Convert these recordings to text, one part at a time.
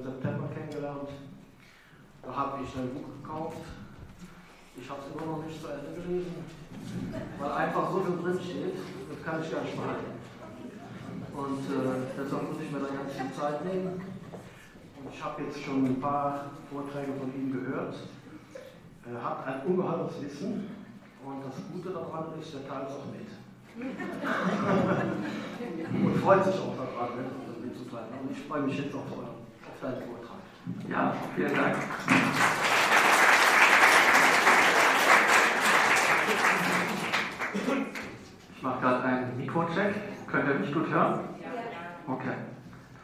im September kennengelernt. Da habe ich ein Buch gekauft. Ich habe es immer noch nicht zu Ende gelesen, weil einfach so viel drin steht, das kann ich gar nicht behalten. Und äh, deshalb muss ich mir da ganz viel Zeit nehmen. Und ich habe jetzt schon ein paar Vorträge von ihm gehört. Er hat ein ungeheures Wissen und das Gute daran ist, er teilt es auch mit. und freut sich auch daran, das mitzuteilen. Und ich freue mich jetzt auf, auf deinen Vortrag. Ja, vielen Dank. Ich mache gerade einen Mikrocheck. Könnt ihr mich gut hören? Okay.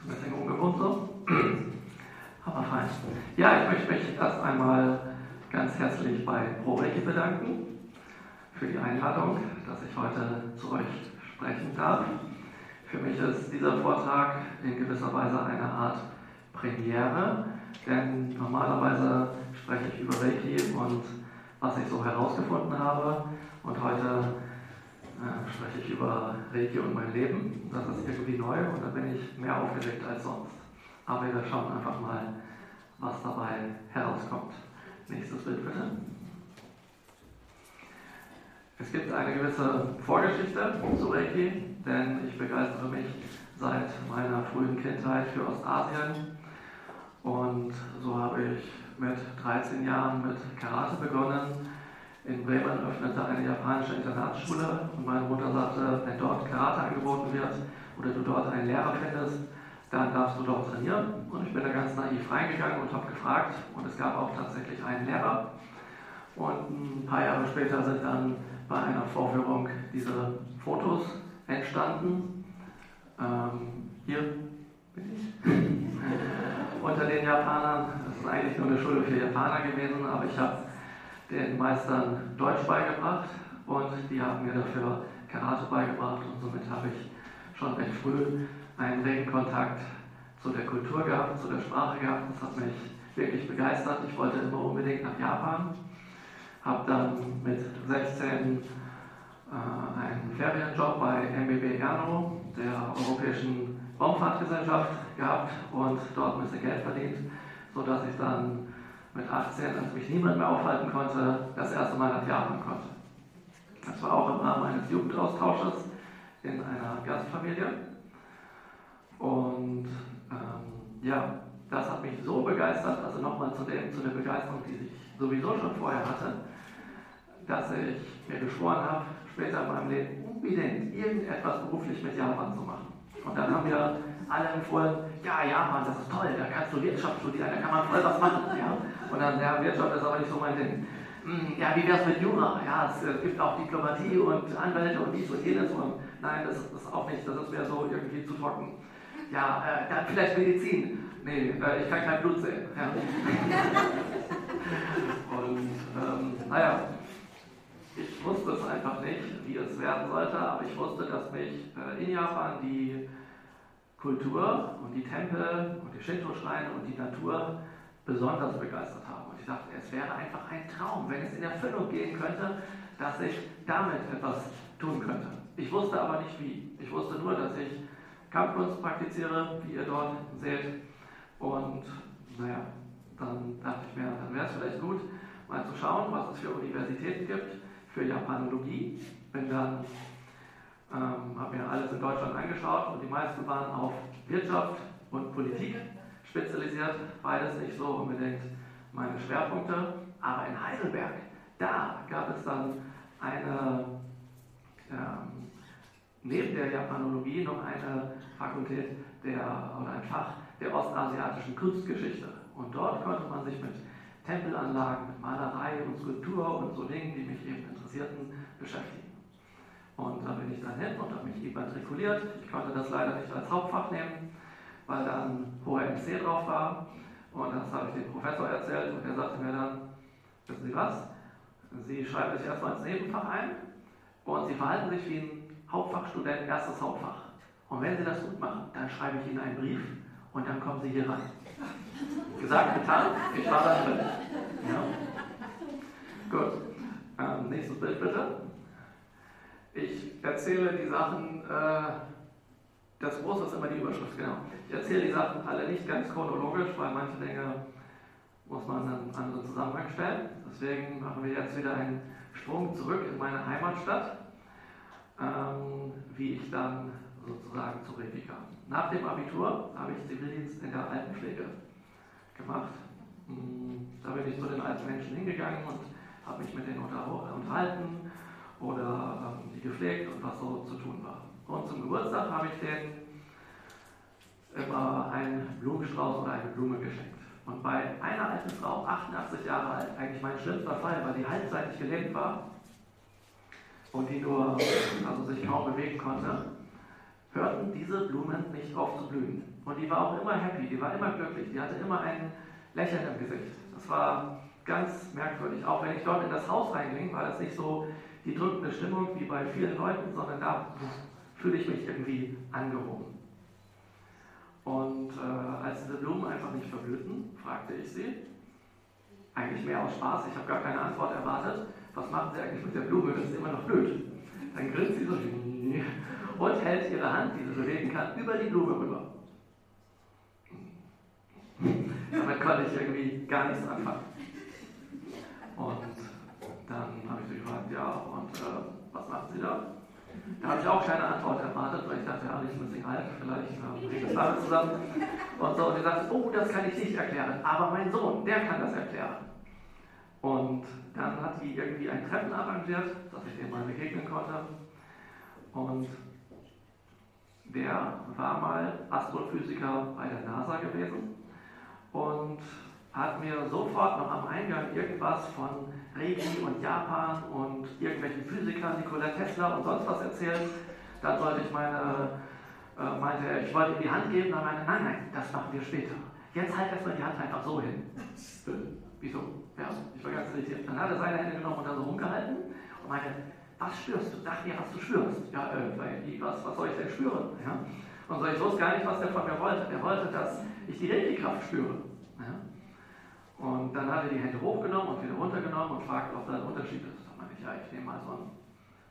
Das ist ein bisschen ungewohnt so. Aber fein. Ja, ich möchte mich erst einmal ganz herzlich bei ProReiki bedanken für die Einladung, dass ich heute zu euch sprechen darf. Für mich ist dieser Vortrag in gewisser Weise eine Art Premiere, denn normalerweise spreche ich über Reiki und was ich so herausgefunden habe. Und heute äh, spreche ich über Reiki und mein Leben. Das ist irgendwie neu und da bin ich mehr aufgeregt als sonst. Aber wir schauen einfach mal, was dabei herauskommt. Nächstes Bild bitte. Es gibt eine gewisse Vorgeschichte zu Reiki, denn ich begeistere mich seit meiner frühen Kindheit für Ostasien. Und so habe ich mit 13 Jahren mit Karate begonnen in Bremen öffnete eine japanische Internatsschule und meine Mutter sagte, wenn dort Karate angeboten wird oder du dort einen Lehrer findest, dann darfst du dort trainieren. Und ich bin da ganz naiv reingegangen und habe gefragt und es gab auch tatsächlich einen Lehrer. Und ein paar Jahre später sind dann bei einer Vorführung diese Fotos entstanden. Ähm, hier bin ich. Unter den Japanern, das ist eigentlich nur eine Schule für Japaner gewesen, aber ich habe den Meistern Deutsch beigebracht und die haben mir dafür Karate beigebracht und somit habe ich schon recht früh einen regen Kontakt zu der Kultur gehabt, zu der Sprache gehabt. Das hat mich wirklich begeistert. Ich wollte immer unbedingt nach Japan, habe dann mit 16 äh, einen Ferienjob bei MBB Erno, der Europäischen Raumfahrtgesellschaft, gehabt und dort ein bisschen Geld verdient, sodass ich dann mit 18, als mich niemand mehr aufhalten konnte, das erste Mal nach Japan konnte. Das war auch im Rahmen eines Jugendaustausches in einer Gastfamilie. Und ähm, ja, das hat mich so begeistert, also nochmal zu, zu der Begeisterung, die ich sowieso schon vorher hatte, dass ich mir geschworen habe, später in meinem Leben unbedingt irgendetwas beruflich mit Japan zu machen. Und dann haben wir alle empfohlen, ja, Japan, das ist toll, da kannst du Wirtschaft studieren, da kann man voll was machen. Ja? Und dann, ja, Wirtschaft ist aber nicht so mein Ding. Hm, ja, wie wäre es mit Jura? Ja, es äh, gibt auch Diplomatie und Anwälte und dies und jenes. Und nein, das ist auch nicht, das ist mir so irgendwie zu trocken. Ja, äh, dann vielleicht Medizin. Nee, äh, ich kann kein Blut sehen. Ja. und ähm, naja, ich wusste es einfach nicht, wie es werden sollte, aber ich wusste, dass mich äh, in Japan die Kultur und die Tempel und die Shinto-Schreine und die Natur besonders begeistert haben. Und ich dachte, es wäre einfach ein Traum, wenn es in Erfüllung gehen könnte, dass ich damit etwas tun könnte. Ich wusste aber nicht wie. Ich wusste nur, dass ich Kampfkunst praktiziere, wie ihr dort seht. Und naja, dann dachte ich mir, dann wäre es vielleicht gut, mal zu schauen, was es für Universitäten gibt, für Japanologie. Bin dann, ähm, habe mir alles in Deutschland angeschaut und die meisten waren auf Wirtschaft und Politik spezialisiert, beides nicht so unbedingt meine Schwerpunkte. Aber in Heidelberg, da gab es dann eine, ähm, neben der Japanologie noch eine Fakultät der, oder ein Fach der ostasiatischen Kunstgeschichte. Und dort konnte man sich mit Tempelanlagen, mit Malerei und Skulptur und so Dingen, die mich eben interessierten, beschäftigen. Und da bin ich dann hin und habe mich immatrikuliert. Ich konnte das leider nicht als Hauptfach nehmen, weil da ein hoher MC drauf war. Und das habe ich dem Professor erzählt und der sagte mir dann, wissen Sie was, Sie schreiben sich erstmal ins Nebenfach ein und Sie verhalten sich wie ein Hauptfachstudent, erstes Hauptfach. Und wenn Sie das gut machen, dann schreibe ich Ihnen einen Brief und dann kommen Sie hier rein. Gesagt, getan, ich war dann drin. Ja. Gut, ähm, nächstes Bild bitte. Ich erzähle die Sachen äh, Das Große ist immer die Überschrift, genau. Ich erzähle die Sachen alle nicht ganz chronologisch, weil manche Dinge muss man in einen anderen Zusammenhang stellen. Deswegen machen wir jetzt wieder einen Sprung zurück in meine Heimatstadt, ähm, wie ich dann sozusagen zu Reiki kam. Nach dem Abitur habe ich Zivildienst in der Altenpflege gemacht. Hm, da bin ich zu den alten Menschen hingegangen und habe mich mit denen unterhalten oder ähm, die gepflegt und was so zu tun war. Und zum Geburtstag habe ich denen immer einen Blumenstrauß oder eine Blume geschenkt. Und bei einer alten Frau, 88 Jahre alt, eigentlich mein schlimmster Fall, weil die halbseitig gelähmt war und die nur also sich kaum bewegen konnte, hörten diese Blumen nicht auf zu blühen. Und die war auch immer happy, die war immer glücklich, die hatte immer ein Lächeln im Gesicht. Das war ganz merkwürdig. Auch wenn ich dort in das Haus reinging, war das nicht so die drückende Stimmung wie bei vielen Leuten, sondern da fühle ich mich irgendwie angehoben. Und äh, als diese Blumen einfach nicht verblühten, fragte ich sie, eigentlich mehr aus Spaß, ich habe gar keine Antwort erwartet, was machen Sie eigentlich mit der Blume, dass sie immer noch blüht? Dann grinst sie so und hält ihre Hand, die sie bewegen kann, über die Blume rüber. Damit konnte ich irgendwie gar nichts anfangen. Und dann habe ich sie gefragt, ja, und äh, was machen Sie da? Da habe ich auch keine Antwort erwartet, weil ich dachte, ja, ich muss nicht alt, vielleicht äh, hängt das damit zusammen. Und so, und sie sagte, oh, das kann ich nicht erklären, aber mein Sohn, der kann das erklären. Und dann hat sie irgendwie ein Treffen arrangiert, dass ich dem mal begegnen konnte. Und der war mal Astrophysiker bei der NASA gewesen und hat mir sofort noch am Eingang irgendwas von Reiki und Japan und irgendwelchen Physikern, Nikola Tesla und sonst was erzählt. Dann sollte ich meine, äh, meinte ich wollte ihm die Hand geben, dann meinte nein, nein, das machen wir später. Jetzt halt erstmal die Hand einfach so hin. Wieso? Ja, ich war ganz irritiert. Dann hat er seine Hände genommen und da so rumgehalten und meinte, was spürst du? Sag mir, was du spürst. Ja, äh, was, was soll ich denn spüren? Ja? Und so, ich wusste gar nicht, was der von mir wollte. Er wollte, dass ich die Reiki-Kraft spüre. Und dann hat er die Hände hochgenommen und wieder runtergenommen und fragt, ob da ein Unterschied ist. Da meinte ich, ja, ich nehme mal so, ein,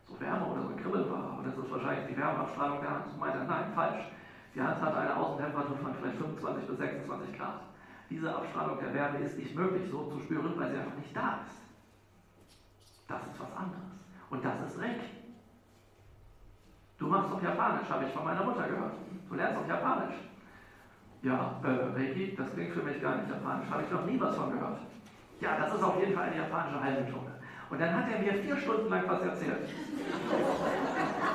so Wärme oder so ein Kribbeln wahr, aber das ist wahrscheinlich die Wärmeabstrahlung der Hand. Und meinte er, nein, falsch. Die Hand hat eine Außentemperatur von vielleicht 25 bis 26 Grad. Diese Abstrahlung der Wärme ist nicht möglich so zu spüren, weil sie einfach nicht da ist. Das ist was anderes. Und das ist Reiki. Du machst doch Japanisch, habe ich von meiner Mutter gehört. Du lernst doch Japanisch. Ja, äh, Reiki, das klingt für mich gar nicht japanisch, habe ich noch nie was von gehört. Ja, das ist auf jeden Fall eine japanische Heilmethode. Und dann hat er mir vier Stunden lang was erzählt.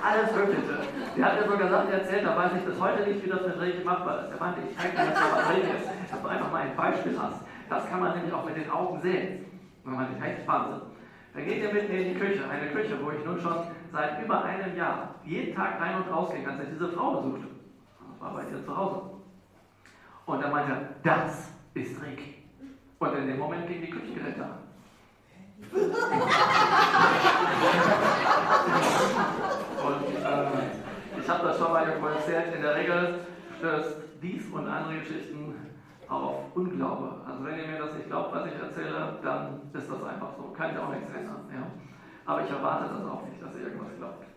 Alles Mögliche. Der hat mir sogar Sachen erzählt, da weiß ich bis heute nicht, wie das mit Reiki machbar ist. Er meinte, ich zeige dir jetzt mal, was Reiki ist, dass du einfach mal ein Beispiel hast. Das kann man nämlich auch mit den Augen sehen. Und man meinte, hey, Wahnsinn. Dann geht er mit mir in die Küche, eine Küche, wo ich nun schon seit über einem Jahr jeden Tag rein und raus ging, als er diese Frau besuchte. Das war bei ihr zu Hause. Und er meinte, das ist Reiki. Und in dem Moment ging die Küchengeräte an. und äh, ich habe das schon mal erzählt, in der Regel stößt dies und andere Geschichten auf Unglaube. Also wenn ihr mir das nicht glaubt, was ich erzähle, dann ist das einfach so. Kann ich auch nichts ändern. Ja? Aber ich erwarte das auch nicht, dass ihr irgendwas glaubt.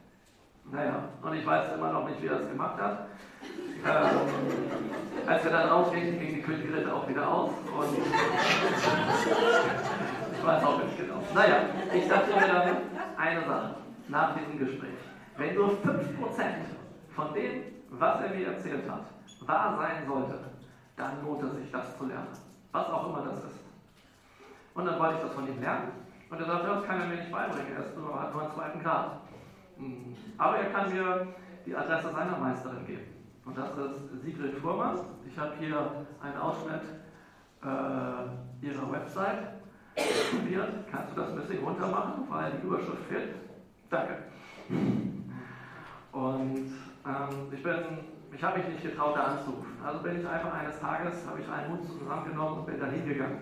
Naja, und ich weiß immer noch nicht, wie er es gemacht hat. Ähm, als wir dann rausgingen, ging die Küchengeräte auch wieder aus. Und ich weiß auch nicht genau. Naja, ich dachte mir dann eine Sache nach diesem Gespräch. Wenn nur 5% von dem, was er mir erzählt hat, wahr sein sollte, dann lohnt es sich, das zu lernen. Was auch immer das ist. Und dann wollte ich das von ihm lernen. Und er sagte, das kann er mir nicht beibringen, er ist nur, hat nur einen zweiten Grad. Hm. Aber er kann mir die Adresse seiner Meisterin geben. Und das ist Sigrid Fuhrmann. Ich habe hier einen Ausschnitt äh, ihrer Website probiert. Kannst du das ein bisschen runter machen, weil die Überschrift fehlt? Danke. Und ähm, ich ich habe mich nicht getraut, da anzurufen. Also bin ich einfach eines Tages, habe ich einen Mut zusammengenommen und bin da hingegangen.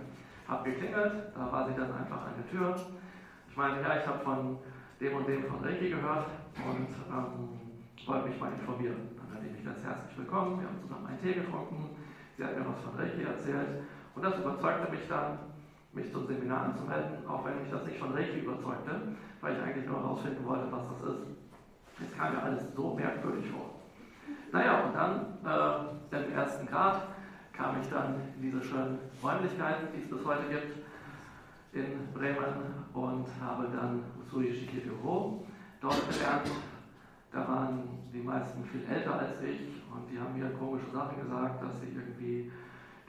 Habe geklingelt, da war sie dann einfach an der Tür. Ich meinte, ja, ich habe von dem und dem von Reiki gehört und ähm, wollte mich mal informieren. Dann hatte ich mich ganz herzlich willkommen, wir haben zusammen einen Tee getrunken, sie hat mir was von Reiki erzählt und das überzeugte mich dann, mich zum Seminar anzumelden, auch wenn mich das nicht von Reiki überzeugte, weil ich eigentlich nur herausfinden wollte, was das ist. Es kam mir alles so merkwürdig vor. Naja, und dann äh, im ersten Grad kam ich dann in diese schönen Räumlichkeiten, die es bis heute gibt, in Bremen und habe dann Usui Shikiryo dort gelernt. Da waren die meisten viel älter als ich und die haben mir komische Sachen gesagt, dass sie irgendwie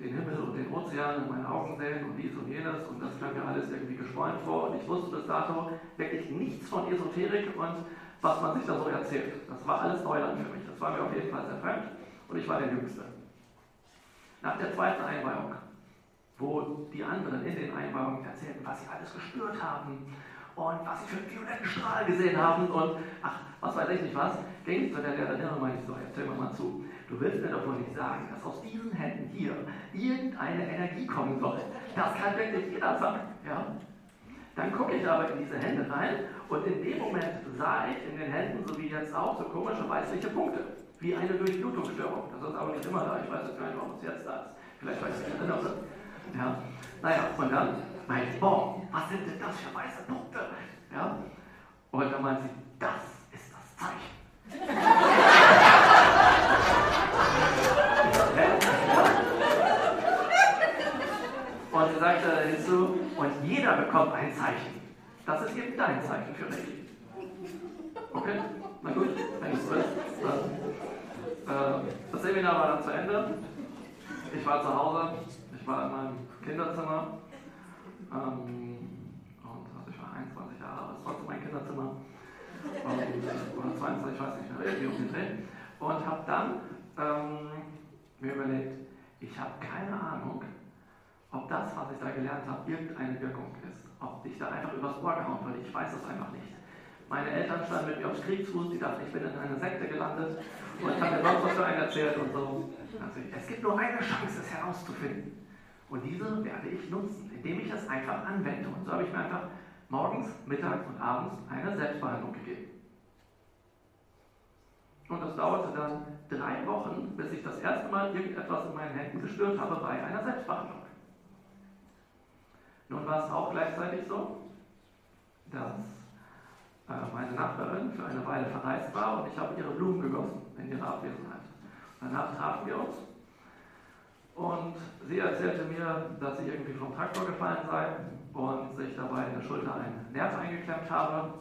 den Himmel und den Ozean in meinen Augen sehen und dies und jenes und das kam mir alles irgendwie geschwollen vor und ich wusste bis dato wirklich nichts von Esoterik und was man sich da so erzählt. Das war alles Neuland für mich. Das war mir auf jeden Fall sehr fremd und ich war der Jüngste. Nach der zweiten Einweihung, wo die anderen in den Einweihungen erzählten, was sie alles gespürt haben und was sie für einen violetten Strahl gesehen haben und ach, was weiß ich nicht was, ging ich zu der Lehrerin und meinte so, erzähl mir mal zu. Du willst mir wohl nicht sagen, dass aus diesen Händen hier irgendeine Energie kommen soll. Das kann wirklich jeder sagen. Ja? Dann gucke ich aber in diese Hände rein und in dem Moment sah ich in den Händen, so wie jetzt auch, so komische weißliche Punkte. Wie eine Durchblutungsstörung. Das ist aber nicht immer da. Ich weiß jetzt gar nicht, warum es jetzt da ist. Vielleicht weiß ich nicht. Ja. Naja, und dann meinte ich, boah, was sind denn das für weiße Punkte? Ja. Und dann meinte sie, das ist das Zeichen. Und sie sagte hinzu, und jeder bekommt ein Zeichen. Das ist eben dein Zeichen für Reiki. Okay, na gut, wenn es so ist. Äh, das Seminar war dann zu Ende. Ich war zu Hause, ich war in meinem Kinderzimmer. Ähm, und also ich war 21 Jahre, ist trotzdem mein Kinderzimmer. Und, oder 22, ich weiß nicht mehr, irgendwie um den Dreh. Und habe dann ähm, mir überlegt, ich habe keine Ahnung, ob das, was ich da gelernt habe, irgendeine Wirkung ist. Ob ich da einfach übers Ohr gehauen wurde. Ich weiß es einfach nicht. Meine Eltern standen mit mir aufs Kriegsfuß, die dachten, ich bin in einer Sekte gelandet und habe mir sonst was für einen erzählt und so. Also, es gibt nur eine Chance, es herauszufinden. Und diese werde ich nutzen, indem ich es einfach anwende. Und so habe ich mir einfach morgens, mittags und abends eine Selbstbehandlung gegeben. Und das dauerte dann drei Wochen, bis ich das erste Mal irgendetwas in meinen Händen gespürt habe bei einer Selbstbehandlung. Nun war es auch gleichzeitig so, dass äh, meine Nachbarin für eine Weile verreist war und ich habe ihre Blumen gegossen in ihrer Abwesenheit. Danach trafen wir uns und sie erzählte mir, dass sie irgendwie vom Traktor gefallen sei und sich dabei in der Schulter einen Nerv eingeklemmt habe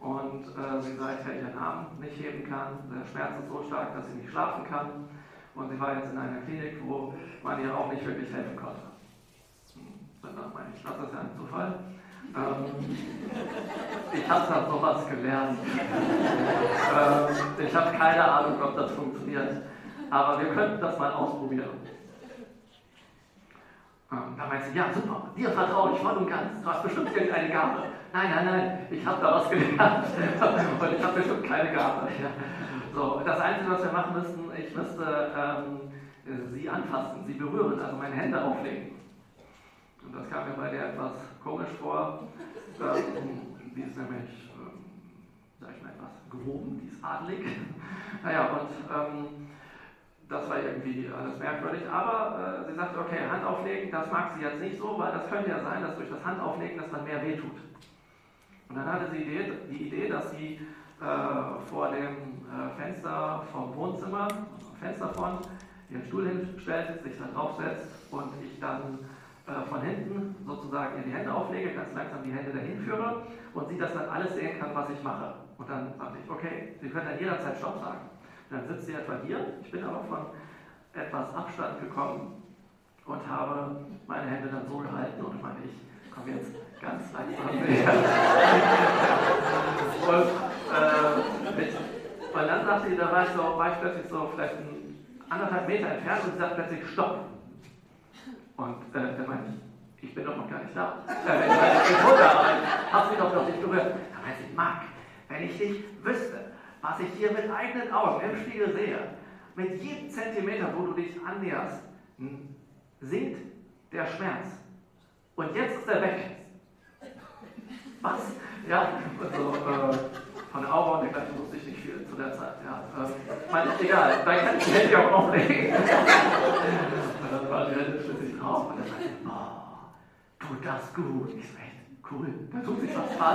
und äh, sie seither ihren Arm nicht heben kann. Der Schmerz ist so stark, dass sie nicht schlafen kann und sie war jetzt in einer Klinik, wo man ihr auch nicht wirklich helfen konnte. Hm, dann meine ich, das ist ja ein Zufall. Ähm, ich habe da sowas gelernt. ähm, ich habe keine Ahnung, ob das funktioniert. Aber wir könnten das mal ausprobieren. Ähm, da meint sie, ja super, dir vertraue ich voll und ganz. Du hast bestimmt irgendeine Gabe. Nein, nein, nein, ich habe da was gelernt. und ich habe bestimmt keine Gabe. Ja. So, das Einzige, was wir machen müssten, ich müsste ähm, sie anfassen, sie berühren, also meine Hände auflegen. Und das kam mir bei der etwas komisch vor. Ähm, die ist nämlich, ähm, sag ich mal, etwas gehoben, die ist adelig. naja, und ähm, das war irgendwie alles merkwürdig. Aber äh, sie sagte, okay, Hand auflegen, das mag sie jetzt nicht so, weil das könnte ja sein, dass durch das Handauflegen das dann mehr wehtut. Und dann hatte sie die Idee, die Idee dass sie äh, vor dem äh, Fenster vom Wohnzimmer, Fensterfront, ihren Stuhl hinstellt, sich da draufsetzt und ich dann äh, von hinten sozusagen ihr die Hände auflege, ganz langsam die Hände dahin führe und sie das dann alles sehen kann, was ich mache. Und dann sagte ich, okay, Sie können dann jederzeit Stopp sagen. Dann sitzt sie etwa hier, ich bin aber von etwas Abstand gekommen und habe meine Hände dann so gehalten und meine ich, komme jetzt ganz langsam näher. und, äh, und dann sagte sie, da war ich, so, war ich plötzlich so vielleicht anderthalb Meter entfernt und sie sagt plötzlich Stopp. Und äh, dann meinte ich, ich bin doch noch gar nicht da. Äh, ich ich bin da, hab sie doch noch nicht berührt. Da meinte ich, Marc, wenn ich dich wüsste, was ich hier mit eigenen Augen im Spiegel sehe, mit jedem Zentimeter, wo du dich annäherst, sinkt der Schmerz. Und jetzt ist er weg. Was? Ja, also äh, von der Aura und dergleichen wusste ich nicht viel zu der Zeit. Ja. Äh, meine, egal, dann kann ich die Hände auch auflegen. und dann war die Hände schließlich drauf und dann sagte ich, oh, tut das gut. Ich so, echt cool, da tut sich was. Ja.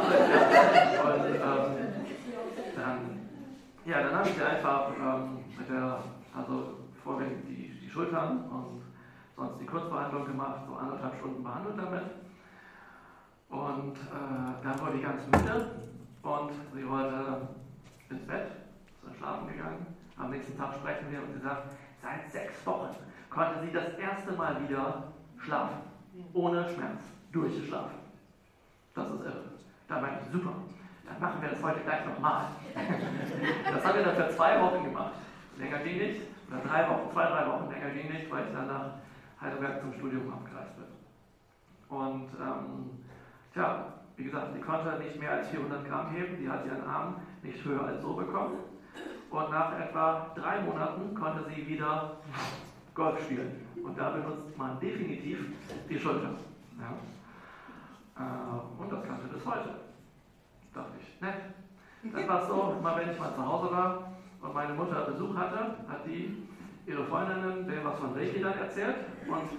Und ähm, dann ja, dann habe ich sie einfach ähm, mit der, also vorwiegend die, die Schultern und sonst die Kurzbehandlung gemacht, so anderthalb Stunden behandelt damit. Und äh, dann wurde ich ganz müde und sie wollte ins Bett, ist schlafen gegangen. Am nächsten Tag sprechen wir und sie sagt, seit sechs Wochen konnte sie das erste Mal wieder schlafen, ohne Schmerz, durchgeschlafen. Das ist irre. Da meinte ich, super, dann machen wir das heute gleich nochmal. das haben wir dann für zwei Wochen gemacht. Länger ging nicht, oder drei Wochen, zwei, drei Wochen länger ging nicht, weil ich dann nach Heidelberg zum Studium abgereist bin. Und ähm, tja, wie gesagt, sie konnte nicht mehr als 400 Gramm heben, die hat ihren Arm nicht höher als so bekommen. Und nach etwa drei Monaten konnte sie wieder Golf spielen. Und da benutzt man definitiv die Schulter. Ja. Äh, und das kannte bis heute. Dachte ich, nett. Dann war so, immer wenn ich mal zu Hause war und meine Mutter Besuch hatte, hat die ihre Freundinnen denen was von Reiki dann erzählt und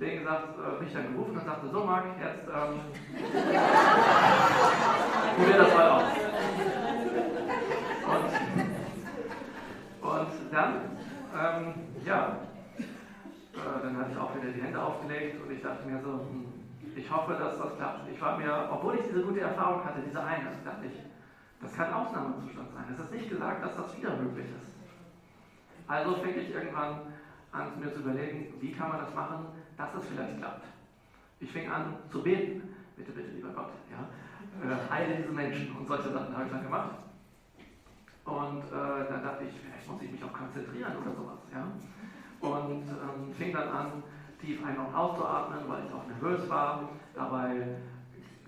denen gesagt, äh, mich dann gerufen und sagte, so Marc, jetzt ähm, probier das mal aus. Und, und dann, ähm, ja, äh, dann hatte ich auch wieder die Hände aufgelegt und ich dachte mir so, hm, ich hoffe, dass das klappt. Ich war mir, obwohl ich diese gute Erfahrung hatte, diese eine, dachte ich, das kann Ausnahmezustand sein. Es ist nicht gesagt, dass das wieder möglich ist. Also fing ich irgendwann an, mir zu überlegen, wie kann man das machen, dass es vielleicht klappt. Ich fing an zu beten. Bitte, bitte, lieber Gott, ja. Äh, heile diese Menschen und solche Sachen habe ich dann gemacht. Und äh, dann dachte ich, vielleicht muss ich mich auch konzentrieren oder sowas, ja. Und ähm, fing dann an, tief ein- und auszuatmen, weil ich auch nervös war. Dabei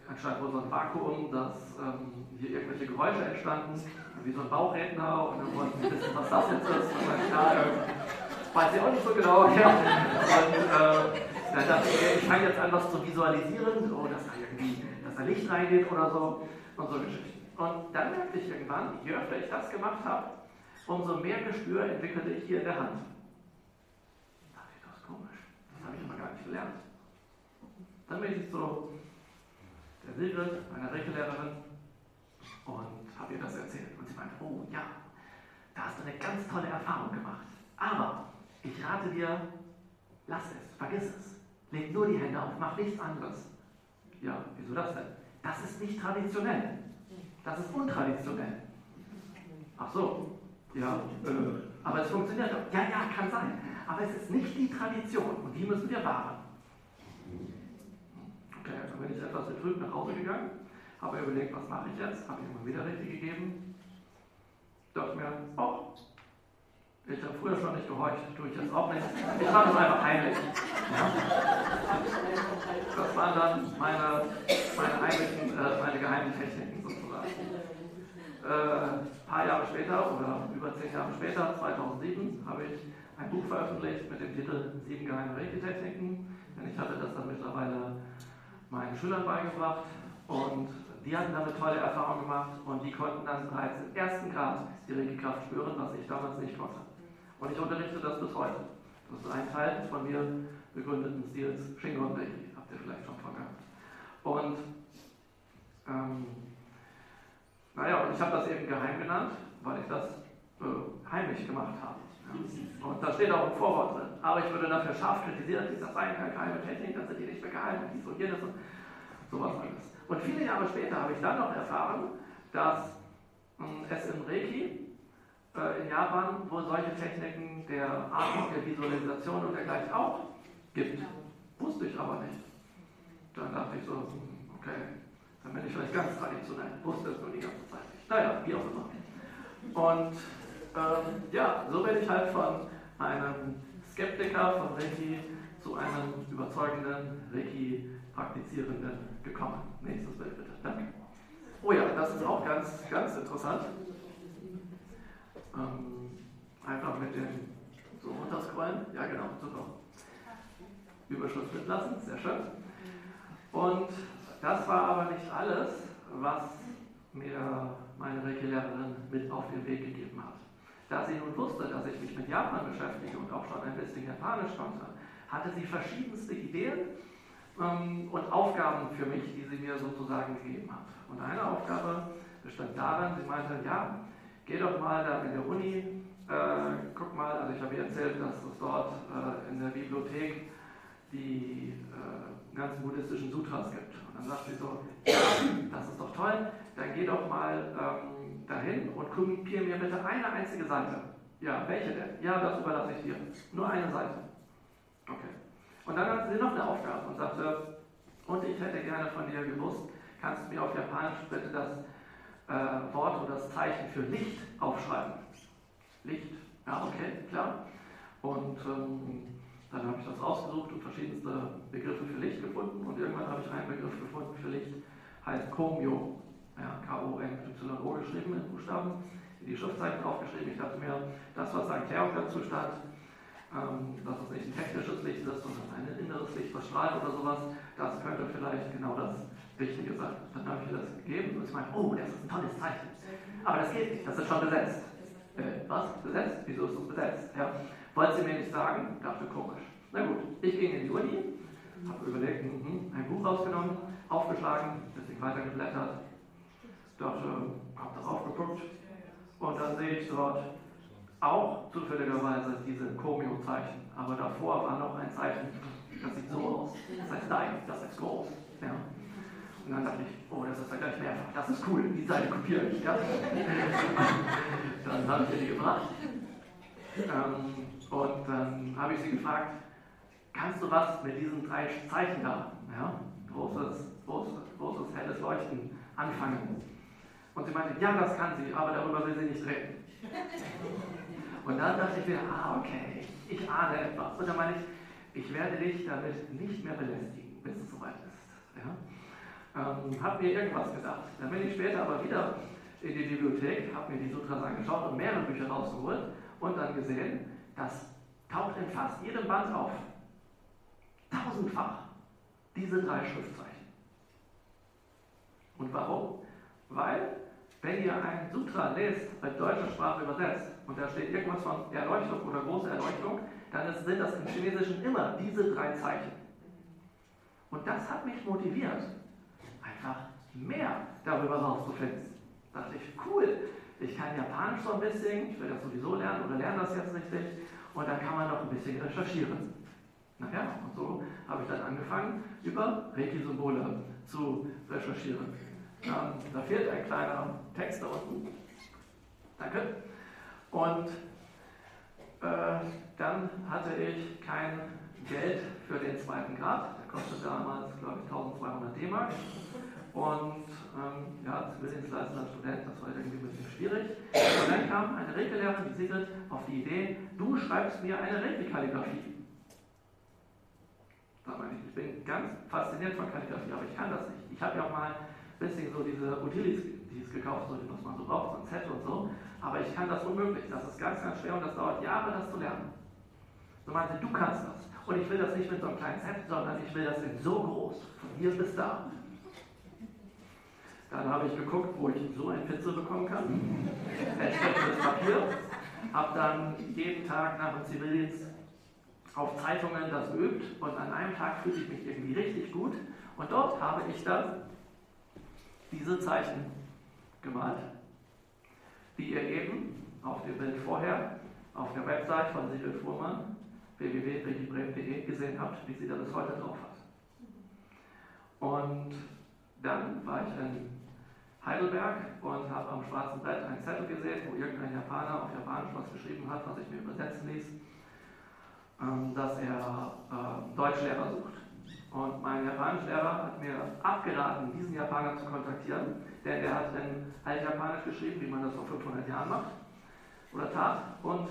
anscheinend wohl so ein Vakuum, dass ähm, hier irgendwelche Geräusche entstanden, wie so ein Bauchredner und dann wollten wir wissen, was das jetzt ist. Und dann, ja, äh, weiß ich auch nicht so genau. Ja. Und äh, dann dachte ich, ich fange jetzt an, was zu visualisieren, so, dass da irgendwie, dass da Licht reingeht oder so und so Geschichten. Und dann merkte ich irgendwann, je öfter ich das gemacht habe, umso mehr Gespür entwickelte ich hier in der Hand. Da dachte ich, das ist komisch. Das habe ich immer gar nicht gelernt. Dann bin ich so der Silke, meiner Regelehrerin, und habe ihr das erzählt. Und sie meinte, oh ja, da hast du eine ganz tolle Erfahrung gemacht. Aber ich rate dir, lass es, vergiss es. Leg nur die Hände auf, mach nichts anderes. Ja, wieso das denn? Das ist nicht traditionell. Das ist untraditionell. Ach so, ja, äh, aber es funktioniert doch. Ja, ja, kann sein. Aber es ist nicht die Tradition und die müssen wir wahren. Okay, dann bin ich etwas betrübt nach Hause gegangen, habe überlegt, was mache ich jetzt, habe ihm wieder richtig gegeben. Dachte mir, oh, ich habe früher schon nicht gehorcht, tue ich jetzt auch nicht. Ich mache es einfach heimlich. Ja? Das waren dann meine, meine, heimlichen, äh, meine geheimen Techniken sozusagen. Äh, ein paar Jahre später oder über zehn Jahre später, 2007, habe ich ein Buch veröffentlicht mit dem Titel Sieben geheime Reiki-Techniken. Denn ich hatte das dann mittlerweile meinen Schülern beigebracht und die hatten eine tolle Erfahrung gemacht und die konnten dann bereits im ersten Grad die Reiki-Kraft spüren, was ich damals nicht konnte. Und ich unterrichte das bis heute. Das ist ein Teil des von mir begründeten Stils Shingon Reiki, habt ihr vielleicht schon von gehabt. Und ähm, naja, und ich habe das eben geheim genannt, weil ich das äh, heimlich gemacht habe. Ja. Und da steht auch ein Vorwort drin. Aber ich würde dafür scharf kritisieren, dass das seien keine geheime Technik, dann sind die nicht mehr geheim dies und jenes und sowas alles. Und viele Jahre später habe ich dann noch erfahren, dass äh, es im Reiki äh, in Japan wohl solche Techniken der Atmung, der Visualisation und dergleichen auch gibt. Wusste ich aber nicht. Dann dachte ich so, hm, okay, dann bin ich vielleicht ganz traditionell. Wusste es nur die ganze Zeit nicht. Naja, wie auch immer. Und ähm, ja, so bin ich halt von einem Skeptiker von Reiki zu einem überzeugenden Reiki-Praktizierenden gekommen. Nächstes Bild bitte. Danke. Oh ja, das ist auch ganz, ganz interessant. Ähm, einfach mit dem so runterscrollen. Ja, genau, super. Überschrift mitlassen, sehr schön. Und das war aber nicht alles, was mir meine Reiki-Lehrerin mit auf den Weg gegeben hat. Da sie nun wusste, dass ich mich mit Japan beschäftige und auch schon ein bisschen Japanisch konnte, hatte sie verschiedenste Ideen ähm, und Aufgaben für mich, die sie mir sozusagen gegeben hat. Und eine Aufgabe bestand darin, sie meinte, ja, geh doch mal da in der Uni, äh, guck mal, also ich habe ihr erzählt, dass es dort äh, in der Bibliothek die äh, ganzen buddhistischen Sutras gibt. Und dann sagt sie so, ja, das ist doch toll, dann geh doch mal ähm, dahin und kopiere mir bitte eine einzige Seite. Ja, welche denn? Ja, das überlasse ich dir. Nur eine Seite. Okay. Und dann hat sie noch eine Aufgabe und sagte, und ich hätte gerne von dir gewusst, kannst du mir auf Japanisch bitte das äh, Wort oder das Zeichen für Licht aufschreiben? Licht, ja, okay, klar. Und ähm, dann habe ich das rausgesucht und verschiedenste Begriffe für Licht gefunden und irgendwann habe ich einen Begriff gefunden für Licht, heißt Komyo, ja, K-O-M-Y-O geschrieben in Buchstaben, in die Schriftzeichen aufgeschrieben. Ich dachte mir, das, was da Erklärung dazu stand, ähm, dass es nicht ein technisches Licht ist, sondern ein inneres Licht, was strahlt oder sowas, das könnte vielleicht genau das Richtige sein. Dann habe ich ihr das gegeben und ich meine, oh, das ist ein tolles Zeichen. Aber das geht nicht, das ist schon besetzt. Äh, was? Besetzt? Wieso ist das besetzt? Ja. Wollte sie mir nicht sagen, dachte komisch. Na gut, ich ging in die Uni, habe überlegt, mh, ein Buch rausgenommen, aufgeschlagen, ein bisschen weitergeblättert, dachte, habe darauf geguckt und dann sehe ich dort auch zufälligerweise diese Komio-Zeichen, aber davor war noch ein Zeichen, das sieht so aus. Das heißt Dein, das ist groß. Ja. Und dann dachte ich, oh, das ist ja gleich mehrfach, das ist cool, die Seite kopiere ich. Ja. dann habe ich ihr die gebracht. Ähm, und dann habe ich sie gefragt, kannst du was mit diesen drei Zeichen da, ja, großes, großes, großes, helles Leuchten anfangen? Und sie meinte, ja, das kann sie, aber darüber will sie nicht reden. Und dann dachte ich mir, ah, okay, ich ahne etwas. Und dann meine ich, ich werde dich damit nicht mehr belästigen, bis es soweit ist. Ja? Ähm, hab mir irgendwas gedacht. Dann bin ich später aber wieder in die Bibliothek, habe mir die Sutras angeschaut und mehrere Bücher rausgeholt und dann gesehen, das taucht in fast jedem Band auf. Tausendfach. Diese drei Schriftzeichen. Und warum? Weil, wenn ihr ein Sutra lest, als deutscher Sprache übersetzt, und da steht irgendwas von Erleuchtung oder große Erleuchtung, dann sind das im Chinesischen immer diese drei Zeichen. Und das hat mich motiviert, einfach mehr darüber rauszufinden. Da dachte ich, cool, ich kann Japanisch so ein bisschen, ich will das sowieso lernen oder lerne das jetzt richtig und dann kann man noch ein bisschen recherchieren. Naja, und so habe ich dann angefangen, über Reiki-Symbole zu recherchieren. Ähm, da fehlt ein kleiner Text da unten. Danke. Und äh, dann hatte ich kein Geld für den zweiten Grad. Der kostete damals, glaube ich, 1200 D-Mark. Und ähm, ja, zivildienstleistender Student, das war irgendwie ein bisschen schwierig. Und dann kam eine Regelehrerin, die Sigrid, auf die Idee, du schreibst mir eine Regelkalligraphie. Da meine ich, ich bin ganz fasziniert von Kalligraphie, aber ich kann das nicht. Ich habe ja auch mal ein bisschen so diese Utilities gekauft, so, was man so braucht, so ein Set und so. Aber ich kann das unmöglich. Das ist ganz, ganz schwer und das dauert Jahre, das zu lernen. So meinte, du kannst das. Und ich will das nicht mit so einem kleinen Set, sondern ich will das in so groß, von hier bis da. Dann habe ich geguckt, wo ich so ein Pizza bekommen kann. Entsprechendes Papier. Habe dann jeden Tag nach dem Zivildienst auf Zeitungen das geübt und an einem Tag fühlte ich mich irgendwie richtig gut. Und dort habe ich dann diese Zeichen gemalt, die ihr eben auf dem Bild vorher auf der Website von Sibyl Fuhrmann www.regibremen.de gesehen habt, wie sie da bis heute drauf hat. Und dann war ich in Heidelberg und habe am schwarzen Brett ein Zettel gesehen, wo irgendein Japaner auf Japanisch was geschrieben hat, was ich mir übersetzen ließ, ähm, dass er äh, Deutschlehrer sucht. Und mein Japanischlehrer hat mir abgeraten, diesen Japaner zu kontaktieren, denn er hat in Altjapanisch geschrieben, wie man das vor 500 Jahren macht oder tat. Und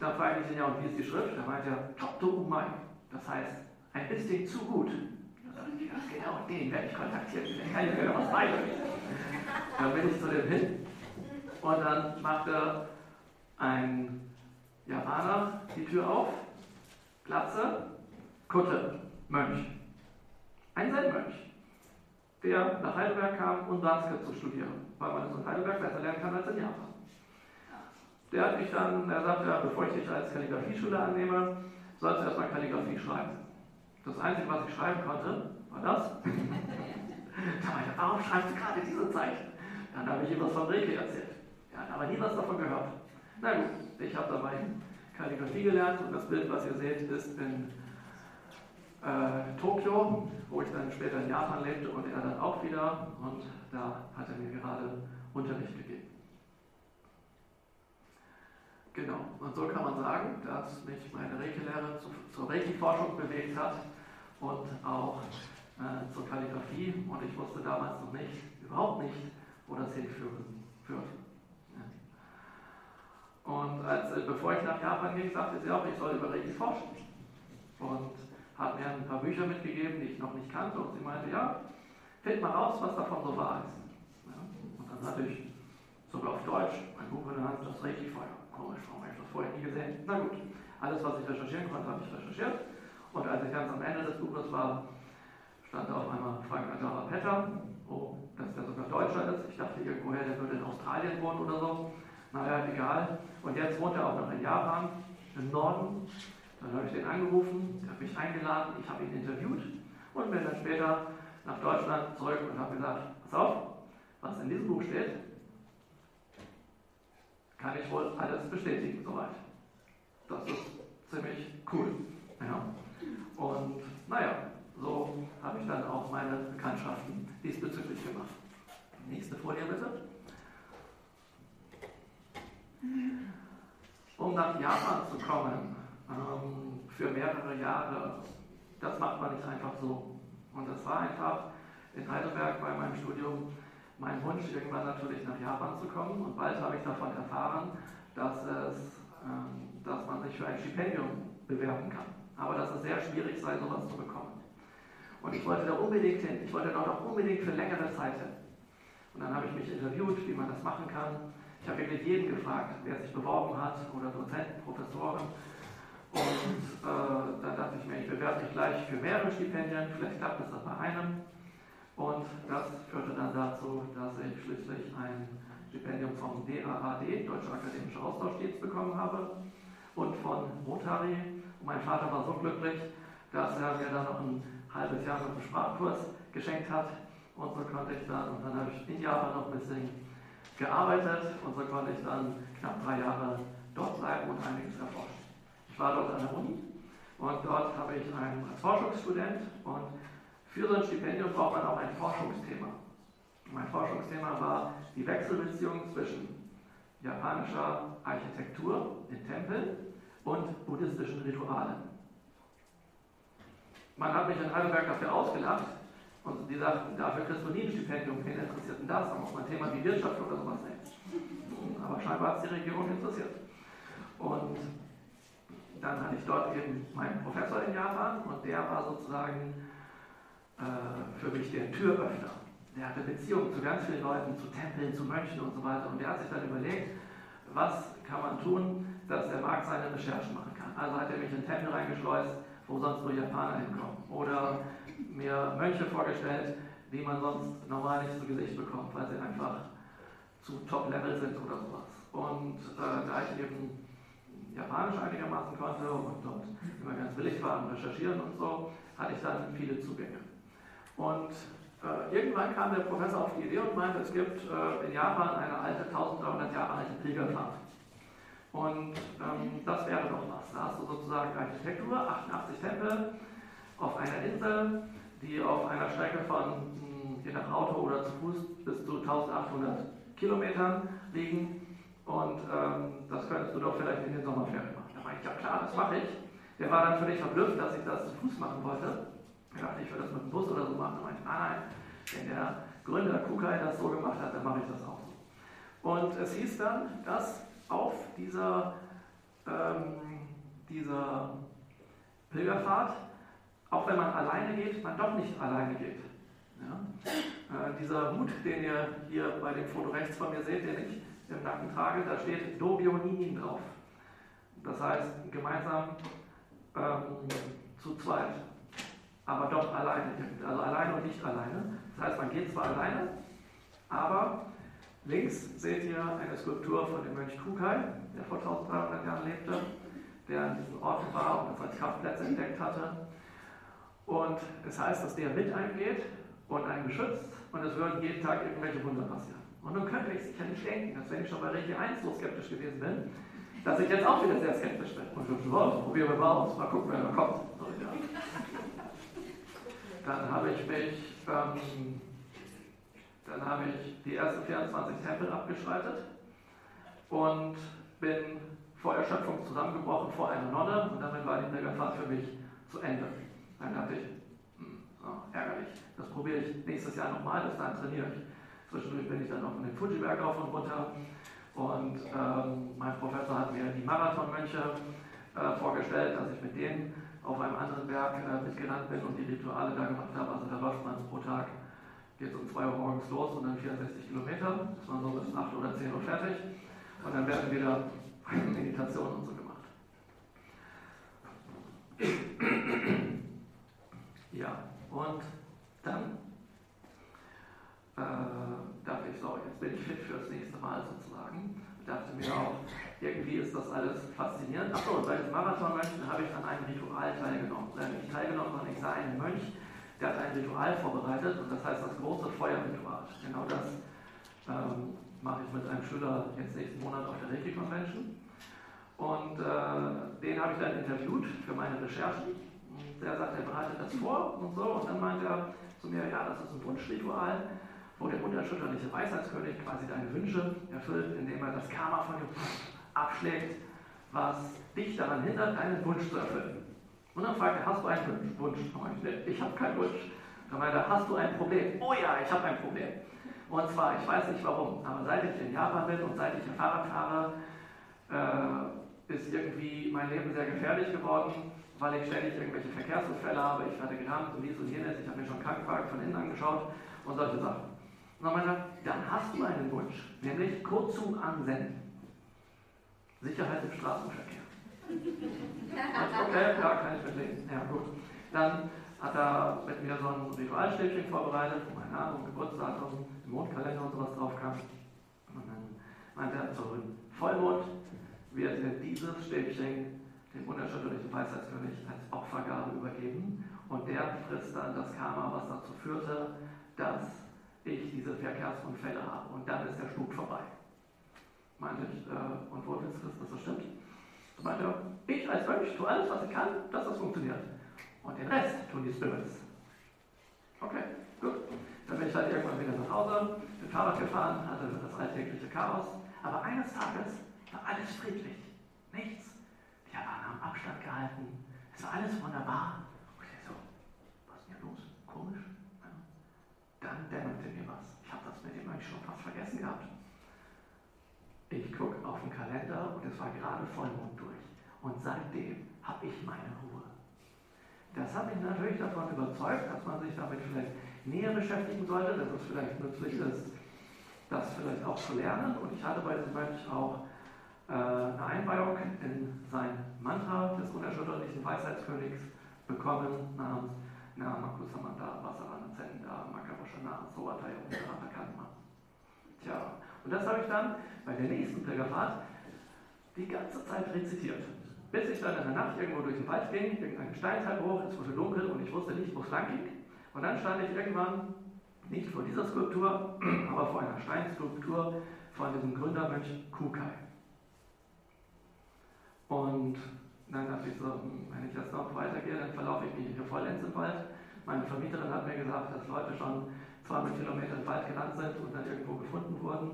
da frage ich ihn ja, und wie ist die Schrift? Da meint er, Chotto Umai. Das heißt, ein bisschen zu gut. Ich, genau, den werde ich kontaktieren, der kann ja was beibringen. Dann bin ich zu dem hin und dann machte ein Japaner die Tür auf, Glatze, Kutte, Mönch. Ein Zen-Mönch, der nach Heidelberg kam, um Sanskrit zu studieren, weil man es in Heidelberg besser lernen kann als in Japan. Der hat mich dann, er sagte, bevor ich dich als Kalligraphieschüler annehme, sollst du erstmal Kalligraphie schreiben. Das Einzige, was ich schreiben konnte, war das. da meinte warum schreibst du gerade diese Zeichen? Dann habe ich ihm was von Reiki erzählt. Er hat aber nie was davon gehört. Na gut, ich habe dabei Kalligrafie gelernt und das Bild, was ihr seht, ist in äh, Tokio, wo ich dann später in Japan lebte und er dann auch wieder und da hat er mir gerade Unterricht gegeben. Genau, und so kann man sagen, dass mich meine Reiki-Lehre zu, zur Reiki-Forschung bewegt hat und auch äh, zur Kalligrafie und ich wusste damals noch nicht, überhaupt nicht, wo das hinführen führt. Und als, äh, bevor ich nach Japan ging, sagte sie auch, ich soll über Reiki forschen. Und hat mir ein paar Bücher mitgegeben, die ich noch nicht kannte und sie meinte, ja, find mal raus, was davon so wahr ist. Ja. Und dann hatte ich sogar auf Deutsch ein Buch in der Hand, das Reiki-Feuer. Komisch, warum habe ich das vorher nie gesehen? Na gut, alles, was ich recherchieren konnte, habe ich recherchiert. Und als ich ganz am Ende des Buches war, stand da auf einmal Frank Adara Petter, oh, dass der sogar Deutscher ist. Ich dachte irgendwoher, der würde in Australien wohnen oder so. Naja, egal. Und jetzt wohnt er auch noch in Japan, im Norden. Dann habe ich den angerufen, der hat mich eingeladen, ich habe ihn interviewt und bin dann später nach Deutschland zurück und habe gesagt, pass auf, was in diesem Buch steht, kann ich wohl alles bestätigen soweit. Das ist ziemlich cool. Ja. Und naja, so habe ich dann auch meine Bekanntschaften diesbezüglich gemacht. Nächste Folie bitte. Um nach Japan zu kommen, ähm, für mehrere Jahre, das macht man nicht einfach so. Und das war einfach in Heidelberg bei meinem Studium mein Wunsch, irgendwann natürlich nach Japan zu kommen. Und bald habe ich davon erfahren, dass, es, ähm, dass man sich für ein Stipendium bewerben kann. Aber dass es sehr schwierig sei, sowas zu bekommen. Und ich wollte da unbedingt hin. Ich wollte dort auch unbedingt für längere Zeit hin. Und dann habe ich mich interviewt, wie man das machen kann. Ich habe wirklich jeden gefragt, wer sich beworben hat, oder Dozenten, Professoren. Und äh, dann dachte ich mir, ich bewerbe mich gleich für mehrere Stipendien, vielleicht klappt es dann bei einem. Und das führte dann dazu, dass ich schließlich ein Stipendium vom DAAD, Deutscher Akademischer Austauschdienst, bekommen habe und von Rotary. Und mein Vater war so glücklich, dass er mir dann noch ein halbes Jahr mit einem Sprachkurs geschenkt hat. Und so konnte ich dann, und dann habe ich in Japan noch ein bisschen gearbeitet und so konnte ich dann knapp drei Jahre dort bleiben und einiges erforschen. Ich war dort an der Uni und dort habe ich einen, als Forschungsstudent und für so ein Stipendium braucht man auch ein Forschungsthema. Mein Forschungsthema war die Wechselbeziehung zwischen japanischer Architektur in Tempeln und buddhistischen Ritualen. Man hat mich in Heidelberg dafür ausgelacht und die sagten, dafür kriegst du nie ein Stipendium. Wen interessiert denn das? Da muss man ein Thema wie Wirtschaft oder sowas nehmen. Aber scheinbar hat es die Regierung interessiert. Und dann hatte ich dort eben meinen Professor in Japan und der war sozusagen äh, für mich der Türöffner. Der hatte Beziehungen zu ganz vielen Leuten, zu Tempeln, zu Mönchen und so weiter. Und der hat sich dann überlegt, was kann man tun, dass der Markt seine Recherchen machen kann. Also hat er mich in Tempel reingeschleust, wo sonst nur Japaner hinkommen. Oder mir Mönche vorgestellt, die man sonst normal nicht zu Gesicht bekommt, weil sie einfach zu Top-Level sind oder sowas. Und äh, da ich eben Japanisch einigermaßen konnte und dort immer ganz willig war am Recherchieren und so, hatte ich dann viele Zugänge. Und äh, irgendwann kam der Professor auf die Idee und meinte, es gibt äh, in Japan eine alte, 1300 Jahre alte Pilgerfahrt. Und ähm, das wäre doch was. Da hast du sozusagen Architektur, 88 Tempel auf einer Insel, die auf einer Strecke von, hm, je nach Auto oder zu Fuß, bis zu 1800 Kilometern liegen. Und ähm, das könntest du doch vielleicht in den Sommerferien machen. Da meinte ich, ja klar, das mache ich. Der war dann völlig verblüfft, dass ich das zu Fuß machen wollte. Ich dachte, ich würde das mit dem Bus oder so machen. Da meinte ich, nein, nein, wenn der Gründer Kukai das so gemacht hat, dann mache ich das auch so. Und es hieß dann, dass auf dieser, ähm, dieser Pilgerfahrt, auch wenn man alleine geht, man doch nicht alleine geht. Ja? Äh, dieser Hut, den ihr hier bei dem Foto rechts von mir seht, den ich im Nacken trage, da steht Dobio Ninin drauf. Das heißt, gemeinsam ähm, zu zweit aber doch alleine. Also alleine und nicht alleine. Das heißt, man geht zwar alleine, aber links seht ihr eine Skulptur von dem Mönch Kukai, der vor 1300 Jahren lebte, der an diesen Orten war und das als Kraftplatz entdeckt hatte. Und es heißt, dass der mit eingeht und einen beschützt und es würden jeden Tag irgendwelche Wunder passieren. Und nun könnte ich sicherlich denken, dass wenn ich schon bei Reiki 1 so skeptisch gewesen bin, dass ich jetzt auch wieder sehr skeptisch bin. Und so, probieren wir mal aus, mal gucken, wer da kommt. So, ja. Dann habe ich mich, ähm, dann habe ich die ersten 24 Tempel abgeschaltet und bin vor Erschöpfung zusammengebrochen vor einer Nonne und damit war die Pilgerfahrt für mich zu Ende. Dann dachte ich, hm, so, ärgerlich, das probiere ich nächstes Jahr nochmal, das dann trainiere ich. Zwischendurch bin ich dann noch von den Fujiberg auf und runter und ähm, mein Professor hat mir die Marathonmönche äh, vorgestellt, dass ich mit denen auf einem anderen Berg äh, mitgerannt bin und die Rituale da gemacht habe. Also da läuft man pro Tag, geht um 2 Uhr morgens los und dann 64 Kilometer. Ist man so bis 8 oder 10 Uhr fertig. Und dann werden wieder Meditationen und so gemacht. Ja, und dann äh, dachte ich so, jetzt bin ich fit fürs nächste Mal sozusagen. Ich dachte mir auch, irgendwie ist das alles faszinierend. Achso, und bei den Marathonmönchen habe ich an einem Ritual teilgenommen. Äh, nicht teilgenommen, sondern ich sah einen Mönch, der hat ein Ritual vorbereitet und das heißt das große Feuerritual. Genau das ähm, mache ich mit einem Schüler jetzt nächsten Monat auf der Reiki Convention. Und äh, den habe ich dann interviewt für meine Recherchen. Und der sagt, er bereitet das vor und so. Und dann meint er zu mir, ja, das ist ein Wunschritual wo der unerschütterliche Weisheitskönig quasi deine Wünsche erfüllt, indem er das Karma von dir abschlägt, was dich daran hindert, deinen Wunsch zu erfüllen. Und dann fragt er, hast du einen Wunsch? Ich, ich habe keinen Wunsch. Dann meint er, hast du ein Problem? Oh ja, ich habe ein Problem. Und zwar, ich weiß nicht warum, aber seit ich in Japan bin und seit ich hier Fahrrad fahre, äh, ist irgendwie mein Leben sehr gefährlich geworden, weil ich ständig irgendwelche Verkehrsunfälle habe. Ich werde gerammt und dies und jenes. Ich habe mir schon Krankenwagen von innen angeschaut und solche Sachen. Und dann meinte dann hast du einen Wunsch, nämlich kurzum ansenden. Sicherheit im Straßenverkehr. okay, ja, kann ich mitleben. Ja, gut. Dann hat er mit mir so ein Ritualstäbchen vorbereitet, wo mein Name und Geburtsdatum, im Mondkalender und sowas drauf kam. Und dann meinte er, so Vollmond wird dieses Stäbchen dem unerschütterlichen Weisheitskönig als Opfergabe übergeben und der frisst dann das Karma, was dazu führte, dass ich diese Verkehrsunfälle habe. Und dann ist der Spuk vorbei. Meinte äh, und wo willst du, dass das so stimmt? So meinte ich als Mönch tue alles, was ich kann, dass das funktioniert. Und den Rest tun die Spirits. Okay, gut. Dann bin ich halt irgendwann wieder nach Hause, bin Fahrrad gefahren, hatte das alltägliche Chaos. Aber eines Tages war alles friedlich. Nichts. Die Japaner haben Abstand gehalten. Es war alles wunderbar. Und ich so, was ist denn hier los? Komisch. Dann dämmerte mir was. Ich habe eigentlich schon fast vergessen gehabt. Ich gucke auf den Kalender und es war gerade Vollmond durch. Und seitdem habe ich meine Ruhe. Das hat mich natürlich davon überzeugt, dass man sich damit vielleicht näher beschäftigen sollte, dass es vielleicht nützlich ist, das vielleicht auch zu lernen. Und ich hatte bei diesem Mönch auch äh, eine Einweihung in sein Mantra des unerschütterlichen Weisheitskönigs bekommen namens Namakusamanda Vasaranazenda Makabashana Soataya Uttarakanma. Tja, und das habe ich dann bei der nächsten Pilgerfahrt die ganze Zeit rezitiert. Bis ich dann in der Nacht irgendwo durch den Wald ging, irgendeinen Steinteil hoch, es wurde dunkel und ich wusste nicht, wo es lang ging. Und dann stand ich irgendwann nicht vor dieser Skulptur, aber vor einer Steinskulptur von diesem Gründermönch Kukai. Und dann dachte ich so, hm, wenn ich jetzt noch weitergehe, dann verlaufe ich mich hier vollends im Wald. Meine Vermieterin hat mir gesagt, dass Leute schon 200 Kilometer Wald gelandet sind und dann irgendwo gefunden wurden.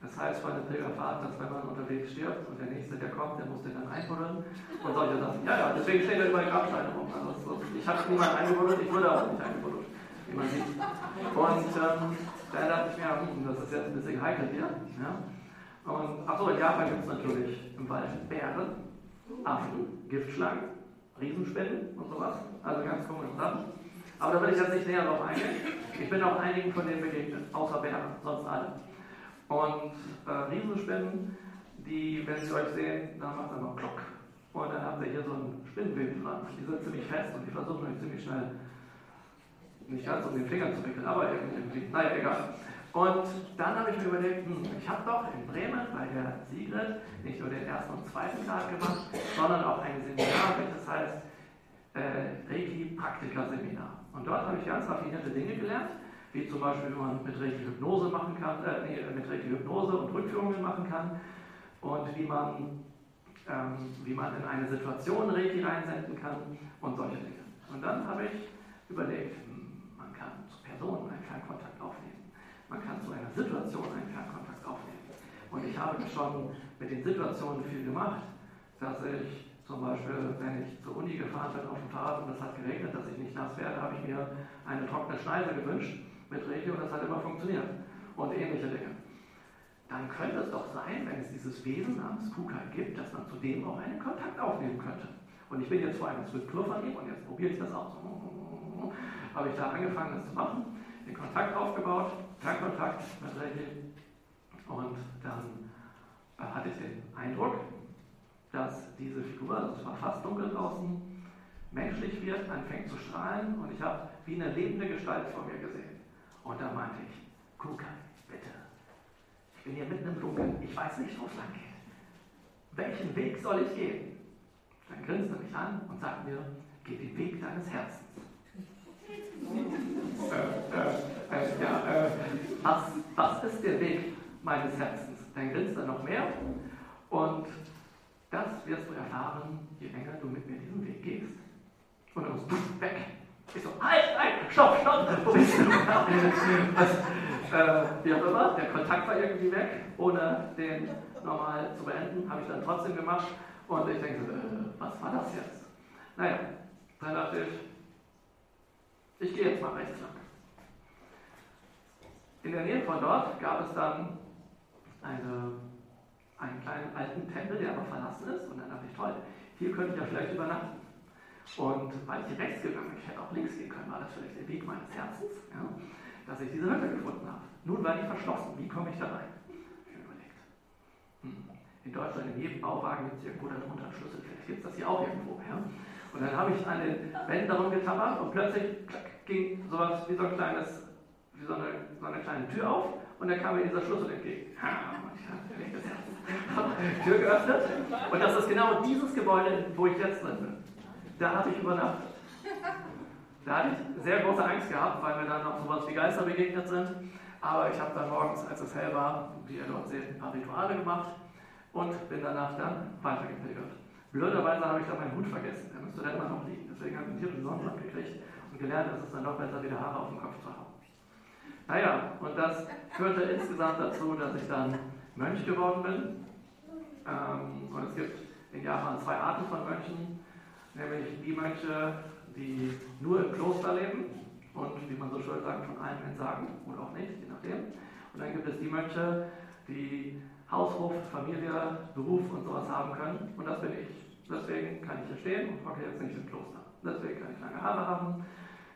Das heißt bei einer Pilgerfahrt, dass wenn man unterwegs stirbt und der Nächste, der kommt, der muss den dann einbuddeln und solche Sachen. Ja, ja, deswegen stehen da überall Grabsteine rum. Also so, ich habe niemanden eingebuddelt, ich wurde auch nicht eingebuddelt, wie man sieht. Und ähm, da dachte ich mir, das ist jetzt ein bisschen heikel hier. Ja? Und achso, in Japan gibt es natürlich im Wald Bären Affen, Giftschlangen, Riesenspinnen und sowas. Also ganz komische Sachen. Aber da will ich jetzt nicht näher drauf eingehen. Ich bin auch einigen von denen begegnet, außer Bären, sonst alle. Und äh, Riesenspinnen, die, wenn sie euch sehen, dann macht es immer Klock. Und dann habt ihr hier so einen Spinnenweben dran. Die sind ziemlich fest und die versuchen euch ziemlich schnell, nicht ganz um den Finger zu wickeln, aber irgendwie, naja, egal. Und dann habe ich mir überlegt, hm, ich habe doch in Bremen bei der Sigrid nicht nur den ersten und zweiten Grad gemacht, sondern auch ein Seminar, welches heißt äh, Reiki Praktiker Seminar. Und dort habe ich ganz raffinierte Dinge gelernt, wie zum Beispiel, wie man mit Reiki Hypnose machen kann, äh, mit Reiki Hypnose und Rückführungen machen kann und wie man, ähm, wie man in eine Situation Reiki reinsenden kann und solche Dinge. Und dann habe ich überlegt, hm, man kann zu Personen einen Fernkontakt aufnehmen, man kann zu einer Situation einen Fernkontakt aufnehmen. Und ich habe schon mit den Situationen viel gemacht, dass ich zum Beispiel, wenn ich zur Uni gefahren bin auf dem Fahrrad und es hat geregnet, dass ich nicht nass werde, habe ich mir eine trockene Schneise gewünscht mit Regio und das hat immer funktioniert. Und ähnliche Dinge. Dann könnte es doch sein, wenn es dieses Wesen namens Kukai gibt, dass man zu dem auch einen Kontakt aufnehmen könnte. Und ich bin jetzt vor einer Skulptur von ihm und jetzt probiere ich das aus. Habe ich da angefangen, das zu machen, den Kontakt aufgebaut, Fernkontakt mit Reiki. Und dann äh, hatte ich den Eindruck, dass diese Figur, also es war fast dunkel draußen, menschlich wird, anfängt zu strahlen und ich habe wie eine lebende Gestalt vor mir gesehen. Und da meinte ich, Kukai, bitte, ich bin hier mitten im Dunkeln, ich weiß nicht, wo es lang geht. Welchen Weg soll ich gehen? Dann grinste er mich an und sagte mir, geh den Weg deines Herzens. äh, äh, äh, ja, äh, was, was ist der Weg meines Herzens? Dann grinst er noch mehr und das wirst du erfahren, je länger du mit mir diesen Weg gehst. Und dann musst du weg. Ich so, halt, halt, stopp, stopp, wo bist du? Äh, wie auch immer, der Kontakt war irgendwie weg, ohne den normal zu beenden, habe ich dann trotzdem gemacht. Und ich denke, äh, was war das jetzt? Naja, dann dachte ich, ich gehe jetzt mal rechts lang. In der Nähe von dort gab es dann eine einen kleinen alten Tempel, der aber verlassen ist. Und dann dachte ich, toll, hier könnte ich ja vielleicht übernachten. Und weil ich rechts gegangen bin, ich hätte auch links gehen können, war das vielleicht der Weg meines Herzens, ja, dass ich diese Hütte gefunden habe. Nun war die verschlossen. Wie komme ich da rein? Ich habe überlegt. Hm. In Deutschland, in jedem Bauwagen gibt es irgendwo dann unter Schlüssel. Vielleicht gibt es das hier auch irgendwo. Ja? Und dann habe ich an den Wänden darum getappert und plötzlich klack, ging sowas wie so ein kleines, wie so eine, so eine kleine Tür auf und dann kam mir dieser Schlüssel entgegen. Ha, ich habe Herz Tür geöffnet. Und das ist genau dieses Gebäude, wo ich jetzt drin bin. Da hatte ich übernachtet. Da hatte ich sehr große Angst gehabt, weil mir dann noch sowas wie Geister begegnet sind. Aber ich habe dann morgens, als es hell war, wie ihr dort seht, ein paar Rituale gemacht und bin danach dann weitergepilgert. Blöderweise habe ich dann meinen Hut vergessen. Der müsste da immer noch liegen. Deswegen habe ich hier den Sonnenbrand gekriegt und gelernt, dass es dann doch besser wieder Haare auf dem Kopf zu haben. Naja, und das führte insgesamt dazu, dass ich dann Mönch geworden bin. Ähm, und es gibt in Japan zwei Arten von Mönchen, nämlich die Mönche, die nur im Kloster leben und, wie man so schön sagt, von allem entsagen oder auch nicht, je nachdem. Und dann gibt es die Mönche, die Haushof, Familie, Beruf und sowas haben können. Und das bin ich. Deswegen kann ich hier stehen und hocke jetzt nicht im Kloster. Deswegen kann ich lange Haare haben,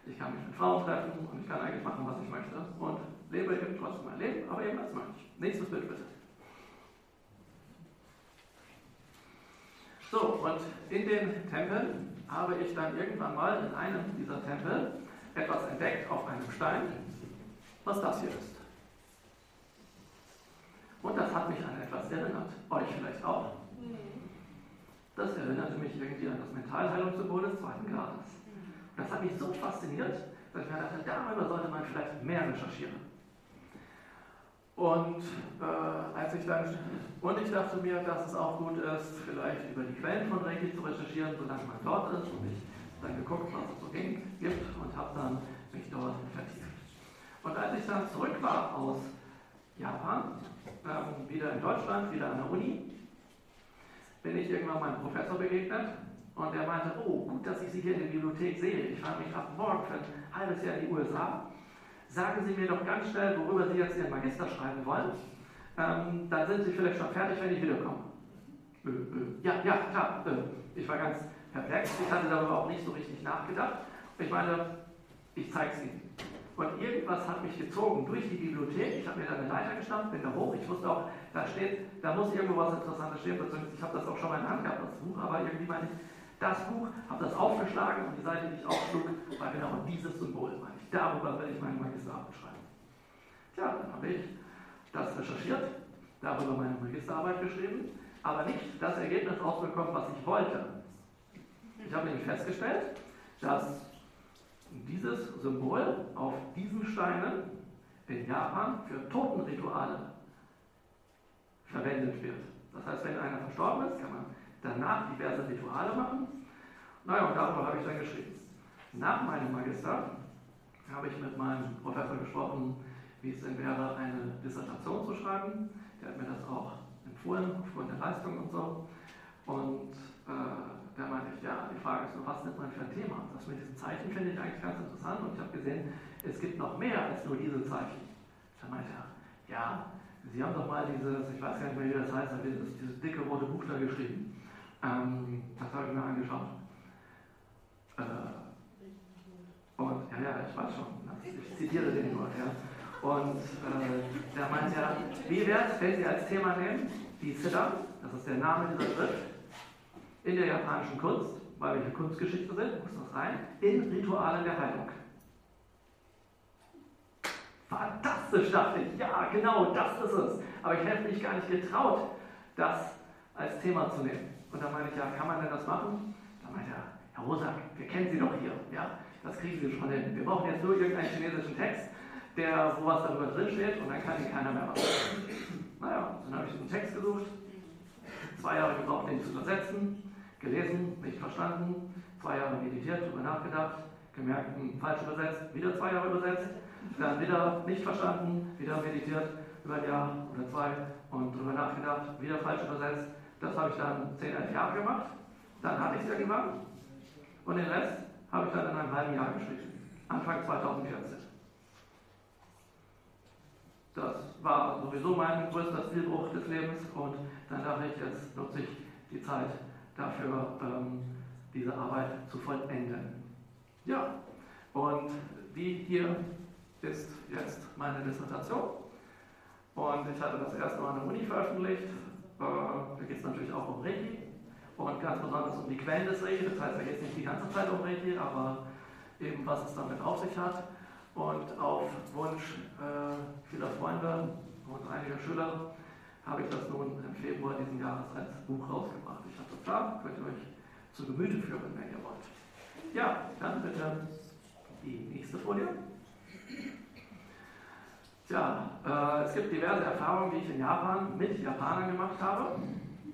ich kann mich mit Frauen treffen und ich kann eigentlich machen, was ich möchte. Und lebe eben trotzdem mein Leben, aber eben als Mönch. Nächstes Bild bitte. So, und in den Tempeln habe ich dann irgendwann mal in einem dieser Tempel etwas entdeckt auf einem Stein, was das hier ist. Und das hat mich an etwas erinnert. Euch vielleicht auch. Das erinnerte mich irgendwie an das Mentalheilungssymbol des zweiten Grades. Das hat mich so fasziniert, dass ich mir dachte, darüber sollte man vielleicht mehr recherchieren. Und äh, als ich dann und ich dachte mir, dass es auch gut ist, vielleicht über die Quellen von Reiki zu recherchieren, solange man dort ist. Und ich dann geguckt, was es so ging, gibt und habe dann mich dort vertieft. Und als ich dann zurück war aus Japan, ähm, wieder in Deutschland, wieder an der Uni, bin ich irgendwann meinem Professor begegnet und er meinte, oh, gut, dass ich Sie hier in der Bibliothek sehe. Ich fahre mich ab morgen für ein halbes Jahr in die USA sagen Sie mir doch ganz schnell, worüber Sie jetzt Ihren Magister schreiben wollen. Ähm, dann sind Sie vielleicht schon fertig, wenn ich wiederkomme. Äh, äh, ja, ja, klar. Äh, ich war ganz perplex. Ich hatte darüber auch nicht so richtig nachgedacht. Ich meine, ich zeige es Ihnen. Und irgendwas hat mich gezogen durch die Bibliothek. Ich habe mir da eine Leiter gestanden, bin da hoch. Ich wusste auch, da steht, da muss irgendwo was Interessantes stehen. Ich habe das auch schon mal in der Hand gehabt, das Buch, aber irgendwie meine ich, das Buch, habe das aufgeschlagen und die Seite, ich aufschlug, war genau dieses Symbol, meine ich. Darüber will ich meine Magisterarbeit schreiben. Tja, dann habe ich das recherchiert, darüber meine Magisterarbeit geschrieben, aber nicht das Ergebnis rausbekommen, was ich wollte. Ich habe nämlich festgestellt, dass dieses Symbol auf diesen Steinen in Japan für Totenrituale verwendet wird. Das heißt, wenn einer verstorben ist, kann man danach diverse Rituale machen. Naja, und darüber habe ich dann geschrieben. Nach meinem Magister habe ich mit meinem Professor gesprochen, wie es denn wäre, eine Dissertation zu schreiben. Der hat mir das auch empfohlen, aufgrund der Leistung und so. Und äh, da meinte ich, ja, die Frage ist nur, was nimmt man für ein Thema? Das mit diesen Zeichen finde ich eigentlich ganz interessant und ich habe gesehen, es gibt noch mehr als nur diese Zeichen. Da meinte er, ja, Sie haben doch mal dieses, ich weiß gar nicht mehr, wie das heißt, dieses, dieses dicke rote Buch da geschrieben. Ähm, das habe ich mir angeschaut. Äh, und ja, ja, ich weiß schon, ich zitiere den nur. Ja. Und äh, der meint ja, wie wäre es, wenn Sie als Thema nehmen, die Siddha, das ist der Name dieser Schrift, in der japanischen Kunst, weil wir hier Kunstgeschichte sind, muss das rein, in Ritualen der Heilung. Fantastisch, dachte ich. Ja, genau, das ist es. Aber ich hätte mich gar nicht getraut, das als Thema zu nehmen. Und dann meinte ich, ja, kann man denn das machen? Dann meinte er, Herr Rosak, wir kennen Sie doch hier. Ja, das kriegen Sie schon hin. Wir brauchen jetzt nur irgendeinen chinesischen Text, der, wo was darüber drin steht, und dann kann ihn keiner mehr machen. Naja, dann habe ich diesen Text gesucht, zwei Jahre gebraucht, den zu übersetzen gelesen, nicht verstanden, zwei Jahre meditiert, darüber nachgedacht, gemerkt, hm, falsch übersetzt, wieder zwei Jahre übersetzt, dann wieder nicht verstanden, wieder meditiert, über ein Jahr oder zwei und darüber nachgedacht, wieder falsch übersetzt. Das habe ich dann zehn, elf Jahre gemacht. Dann hatte ich es irgendwann. Und den Rest habe ich dann in einem halben Jahr geschrieben. Anfang 2014. Das war sowieso mein größter Stilbruch des Lebens und dann dachte ich, jetzt nutze ich die Zeit dafür, ähm, diese Arbeit zu vollenden. Ja, und die hier ist jetzt meine Dissertation. Und ich hatte das erste Mal an der Uni veröffentlicht. Äh, da geht es natürlich auch um Reiki und ganz besonders um die Quellen des Reiki. Das heißt, da geht es nicht die ganze Zeit um Reiki, aber eben was es damit auf sich hat. Und auf Wunsch äh, vieler Freunde und einiger Schüler habe ich das nun im Februar diesen Jahres als Buch rausgebracht. Ich habe das da, könnt ihr euch zu Gemüte führen, wenn ihr wollt. Ja, dann bitte die nächste Folie. Tja, äh, es gibt diverse Erfahrungen, die ich in Japan mit Japanern gemacht habe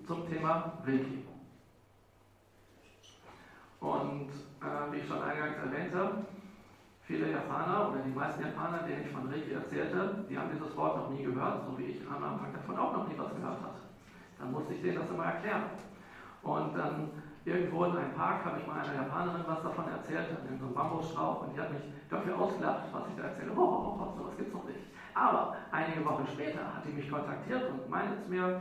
zum Thema Reiki. Und äh, wie ich schon eingangs erwähnte, Viele Japaner oder die meisten Japaner, denen ich von Reiki erzählte, die haben dieses Wort noch nie gehört, so wie ich am Anfang davon auch noch nie was gehört hatte. Dann musste ich denen das immer erklären. Und dann irgendwo in einem Park habe ich mal einer Japanerin was davon erzählt, in so einem Bambusstrauch, und die hat mich dafür ausgelacht, was ich da erzähle. Oh, oh, oh, sowas gibt es noch nicht. Aber einige Wochen später hat die mich kontaktiert und meinte zu mir,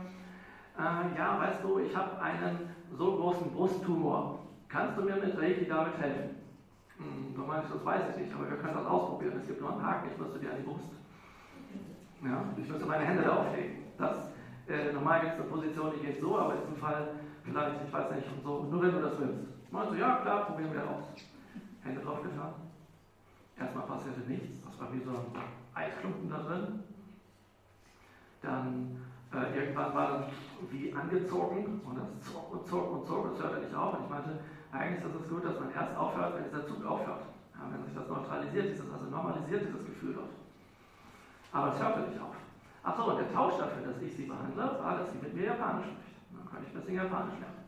äh, ja, weißt du, ich habe einen so großen Brusttumor. Kannst du mir mit Reiki damit helfen? Hm, du meinst, das weiß ich nicht, aber wir können das ausprobieren. Es gibt nur einen Haken, ich müsste dir an die Brust. Ja, ich müsste meine Hände da auflegen. Das, äh, normal gibt es eine Position, die geht so, aber in diesem Fall vielleicht, ich weiß nicht, so, nur wenn du das willst. Meinst du, ja klar, probieren wir aus. Hände drauf getan. Erstmal passierte nichts, das war wie so ein Eisklumpen da drin. Dann äh, irgendwann war das wie angezogen und das zog und zog und zog, das hörte nicht auf. Und ich meinte, eigentlich ist es gut, dass man erst aufhört, wenn dieser Zug aufhört. Ja, wenn sich das neutralisiert, dieses, also normalisiert dieses Gefühl dort. Aber es hörte nicht auf. Achso, und der Tausch dafür, dass ich sie behandle, war, dass sie mit mir Japanisch spricht. Dann kann ich ein bisschen Japanisch lernen.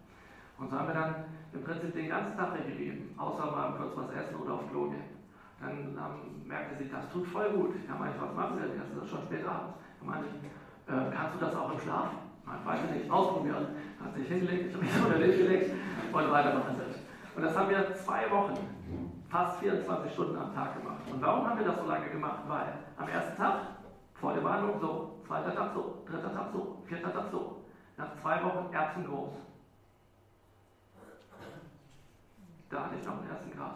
Und so haben wir dann im Prinzip den ganzen Tag gegeben, außer mal kurz was essen oder auf Klo gehen. Dann ähm, merkte sie, das tut voll gut. Ja, meinte ich, was machen Sie denn? Das ist schon spät abends. Dann meinte ich, äh, kannst du das auch im Schlaf? Ich weiß nicht, ausprobieren. Hat sich hingelegt, ich habe mich unter den gelegt und weitermachen. Und das haben wir zwei Wochen, fast 24 Stunden am Tag gemacht. Und warum haben wir das so lange gemacht? Weil am ersten Tag, vor der Behandlung so, zweiter Tag so, dritter Tag so, vierter Tag so. Nach zwei Wochen Erbsen groß. Da hatte ich noch den ersten Grad.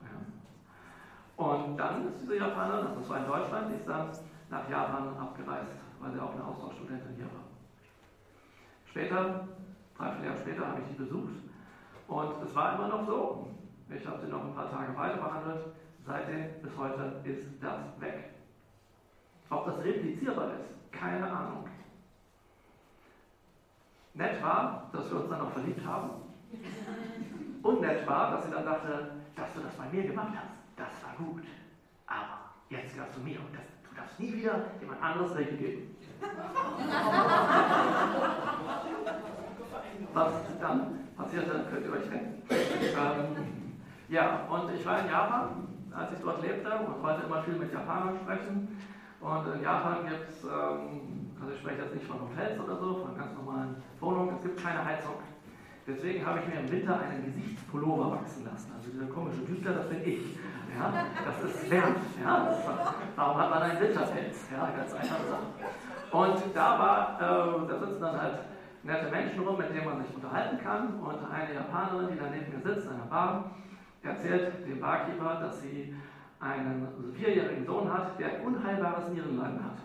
Ja. Und dann ist diese Japanerin, das war in Deutschland, ist dann nach Japan abgereist, weil sie auch eine Austauschstudentin hier war. Später, drei, vier Jahre später, habe ich sie besucht und es war immer noch so. Ich habe sie noch ein paar Tage weiter behandelt. Seitdem bis heute ist das weg. Ob das replizierbar ist, keine Ahnung. Nett war, dass wir uns dann noch verliebt haben. Und nett war, dass sie dann dachte, dass du das bei mir gemacht hast, das war gut. Aber jetzt gehörst du mir und das, du darfst nie wieder jemand anderes Recht geben. Was dann passierte, könnt ihr euch denken. Ähm, ja, und ich war in Japan, als ich dort lebte und wollte immer viel mit Japanern sprechen. Und in Japan gibt es, ähm, also ich spreche jetzt nicht von Hotels oder so, von ganz normalen Wohnungen, es gibt keine Heizung. Deswegen habe ich mir im Winter einen Gesichtspullover wachsen lassen. Also dieser komische Düster, das bin ich. Ja, das ist wärmt. Ja, darum hat man einen Winterpelz. Ja, ganz einfache Sache. Und da war, äh, da sitzen dann halt nette Menschen rum, mit denen man sich unterhalten kann. Und eine Japanerin, die da neben mir sitzt, in einer Bar, erzählt dem Barkeeper, dass sie einen vierjährigen Sohn hat, der unheilbares Nierenleiden hat.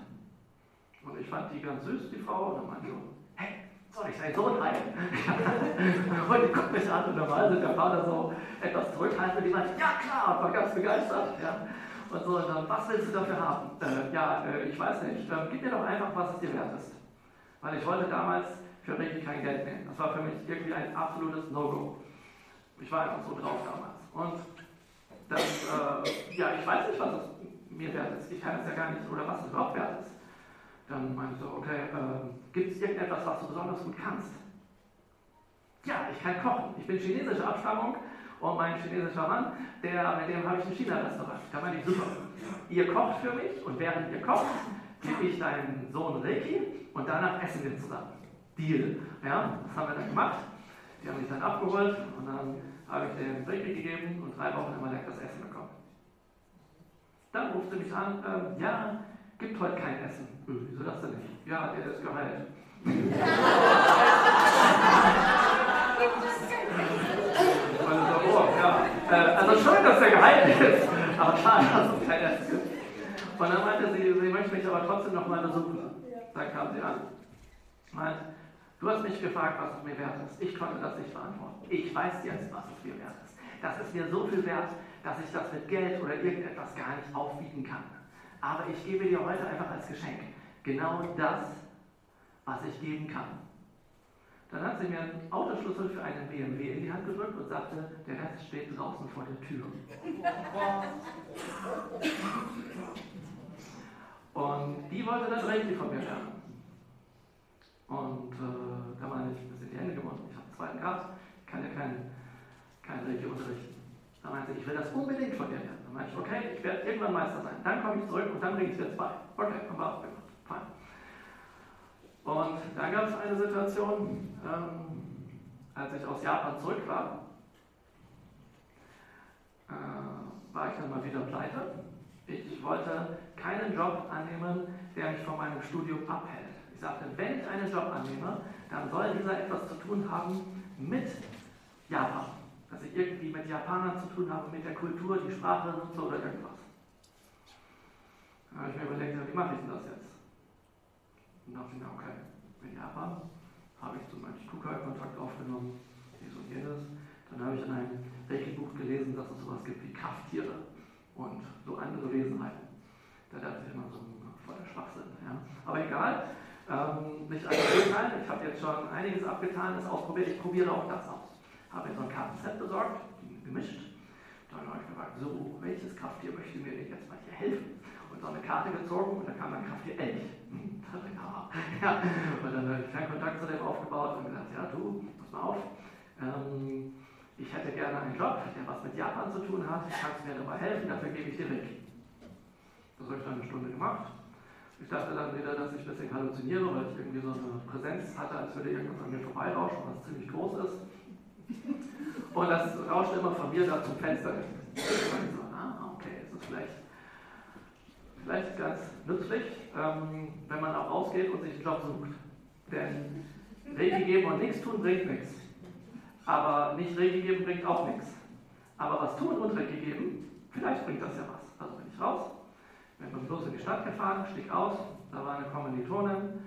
Und ich fand die ganz süß, die Frau, und dann meinte soll ich deinen Sohn heilen? und die guckt mich an und normal sind der Vater so etwas zurückhaltend und die meinte, ja klar, war ganz begeistert. Ja. Und so, und dann, was willst du dafür haben? Äh, ja, äh, ich weiß nicht, äh, gib mir doch einfach, was es dir wert ist. Weil ich wollte damals für richtig kein Geld nehmen. Das war für mich irgendwie ein absolutes No-Go. Ich war einfach so drauf damals. Und das, äh, ja, ich weiß nicht, was es mir wert ist. Ich kann es ja gar nicht, oder was es überhaupt wert ist. Dann ich so, okay, äh, gibt es irgendetwas, was du besonders gut kannst? Ja, ich kann kochen. Ich bin chinesischer Abstammung und mein chinesischer Mann, der, mit dem habe ich ein China-Restaurant. Da meinte ich, super. Ihr kocht für mich und während ihr kocht, gebe ich deinen Sohn Reiki und danach essen wir zusammen. Deal. Ja, das haben wir dann gemacht. Die haben mich dann abgeholt und dann habe ich den Reiki gegeben und drei Wochen immer leckeres Essen bekommen. Dann rufte mich an, äh, ja, gibt heute kein Essen. Hm, wieso das denn nicht? Ja, der ist geheilt. äh, also schön, dass er geheilt ist, aber schade, dass es kein Essen gibt. Und dann meinte sie, sie möchte mich aber trotzdem noch mal besuchen. Dann kam sie an. Meint, du hast mich gefragt, was es mir wert ist. Ich konnte das nicht beantworten. Ich weiß jetzt, was es mir wert ist. Das ist mir so viel wert, dass ich das mit Geld oder irgendetwas gar nicht aufwiegen kann. Aber ich gebe dir heute einfach als Geschenk genau das, was ich geben kann. Dann hat sie mir einen Autoschlüssel für einen BMW in die Hand gedrückt und sagte, der Rest steht draußen vor der Tür. Und die wollte dann Reiki von mir lernen. Und äh, da meine ich, mir sind die Hände gebunden. Ich habe einen zweiten Grad, kann ja kein, kein Reiki unterrichten. Da meinte ich, ich will das unbedingt von dir lernen. Dann meinte ich, okay, ich werde irgendwann Meister sein. Dann komme ich zurück und dann bringe ich dir bei. Okay, haben wir abgemacht. Fein. Und dann gab es eine Situation, ähm, als ich aus Japan zurück war, äh, war ich dann mal wieder pleite. Ich wollte keinen Job annehmen, der mich von meinem Studium abhält. Ich sagte, wenn ich einen Job annehme, dann soll dieser etwas zu tun haben mit Japan. Dass ich irgendwie mit Japanern zu tun habe, mit der Kultur, die Sprache nutze oder irgendwas. Da habe ich mir überlegt, wie mache ich denn das jetzt? Und dachte ich mir, okay, in Japan habe ich zum Beispiel Kukai-Kontakt aufgenommen, dies und jenes. Dann habe ich in einem Reiki-Buch gelesen, dass es sowas gibt wie Krafttiere und so andere Wesenheiten. Da dachte ich immer so, voller Schwachsinn. Ja. Aber egal, ähm, nicht alles urteilen. Ich habe jetzt schon einiges abgetan, das ausprobiert. Ich probiere auch das aus. Habe mir so ein Kartenset besorgt, gemischt. Dann habe ich gefragt, so, welches Krafttier möchte mir denn jetzt mal hier helfen? Und so eine Karte gezogen und dann kam mein Krafttier Elch. Ja. Und dann habe ich keinen Kontakt zu dem aufgebaut und gesagt, ja du, pass mal auf. Ähm, ich hätte gerne einen Job, der was mit Japan zu tun hat. Kannst mir dabei helfen, dafür gebe ich dir weg. Das habe ich dann eine Stunde gemacht. Ich dachte dann wieder, dass ich ein bisschen halluziniere, weil ich irgendwie so eine Präsenz hatte, als würde irgendwas an mir vorbeirauschen, was ziemlich groß ist. Und das rauschte immer von mir da zum Fenster. Ich so, ah, okay, ist das vielleicht, vielleicht ganz nützlich, ähm, wenn man auch rausgeht und sich einen Job sucht. Denn Regie geben und nichts tun bringt nichts. Aber nicht Regie geben bringt auch nichts. Aber was tun und Regie geben, vielleicht bringt das ja was. Also bin ich raus, bin bloß in die Stadt gefahren, stieg aus, da war eine Kommilitonin,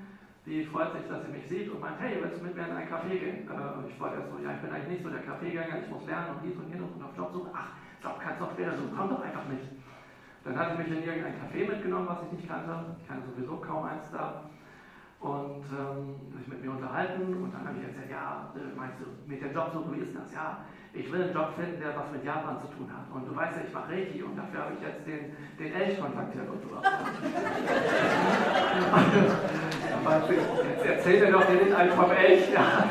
die freut sich, dass sie mich sieht und meint, hey, willst du mit mir in einen Café gehen? Äh, ich wollte erst so, ja, ich bin eigentlich nicht so der Kaffeegänger, ich muss lernen und dies und jenes und auf Jobsuche. Ach, Job kannst doch später suchen, komm doch einfach nicht. Dann hat sie mich in irgendein Café mitgenommen, was ich nicht kannte. Ich kannte sowieso kaum eins da. und ähm, sich mit mir unterhalten und dann habe ich erzählt, ja, äh, meinst du, mit der Jobsuche, wie ist das? Ja, ich will einen Job finden, der was mit Japan zu tun hat. Und du weißt ja, ich mache Reiki und dafür habe ich jetzt den, den Elch kontaktiert und so. jetzt erzähl mir doch dir nicht einen vom Elch ja.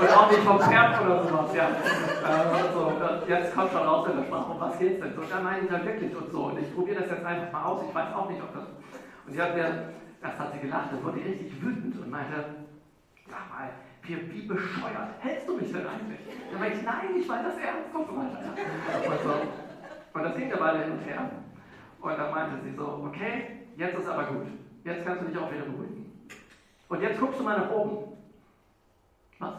und auch nicht vom Pferd oder sowas. Ja. Äh, so, jetzt kommt schon raus in der Sprache, um was geht's denn? So, dann meine ich dann wirklich und so. Und ich probiere das jetzt einfach mal aus. Ich weiß auch nicht, ob das. Und sie hat mir Erst hat sie gelacht, dann wurde richtig wütend und meinte, sag mal, wie, wie bescheuert hältst du mich denn eigentlich? Dann meinte ich, nein, ich meine das ernst und so weiter. Und, so. und das ging eine Weile hin und her. Und dann meinte sie so, okay, jetzt ist aber gut. Jetzt kannst du dich auch wieder beruhigen. Und jetzt guckst du mal nach oben. Was?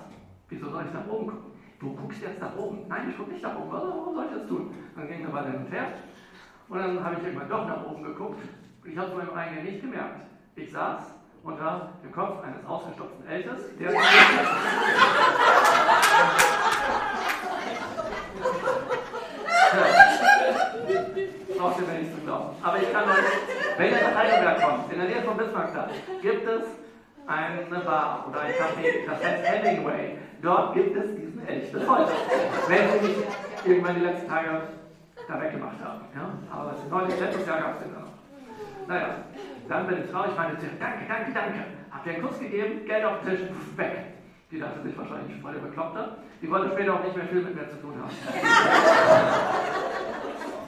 Wieso soll ich nach oben gucken? Du guckst jetzt nach oben. Nein, ich gucke nicht nach oben. Warum soll ich das tun? Dann ging eine Weile hin und her. Und dann habe ich irgendwann doch nach oben geguckt. Ich habe es meinem eigenen nicht gemerkt. Ich saß unter dem Kopf eines ausgestopften Elches, der. Braucht ihr mir zu glauben. Aber ich kann euch, wenn ihr nach Heidelberg kommt, in der Nähe von Bismarckstadt, gibt es eine Bar oder ein Café, das heißt Hemingway. Dort gibt es diesen Elch bis heute. Wenn sie nicht irgendwann die letzten Tage da weggemacht haben. Ja? Aber neulich, letztes Jahr gab es den da noch. Naja, dann bin ich ich meine, danke, danke, danke. Habt ihr einen Kuss gegeben, Geld auf den Tisch, weg. Die dachte sich wahrscheinlich voll der Bekloppte. Die wollte später auch nicht mehr viel mit mir zu tun haben.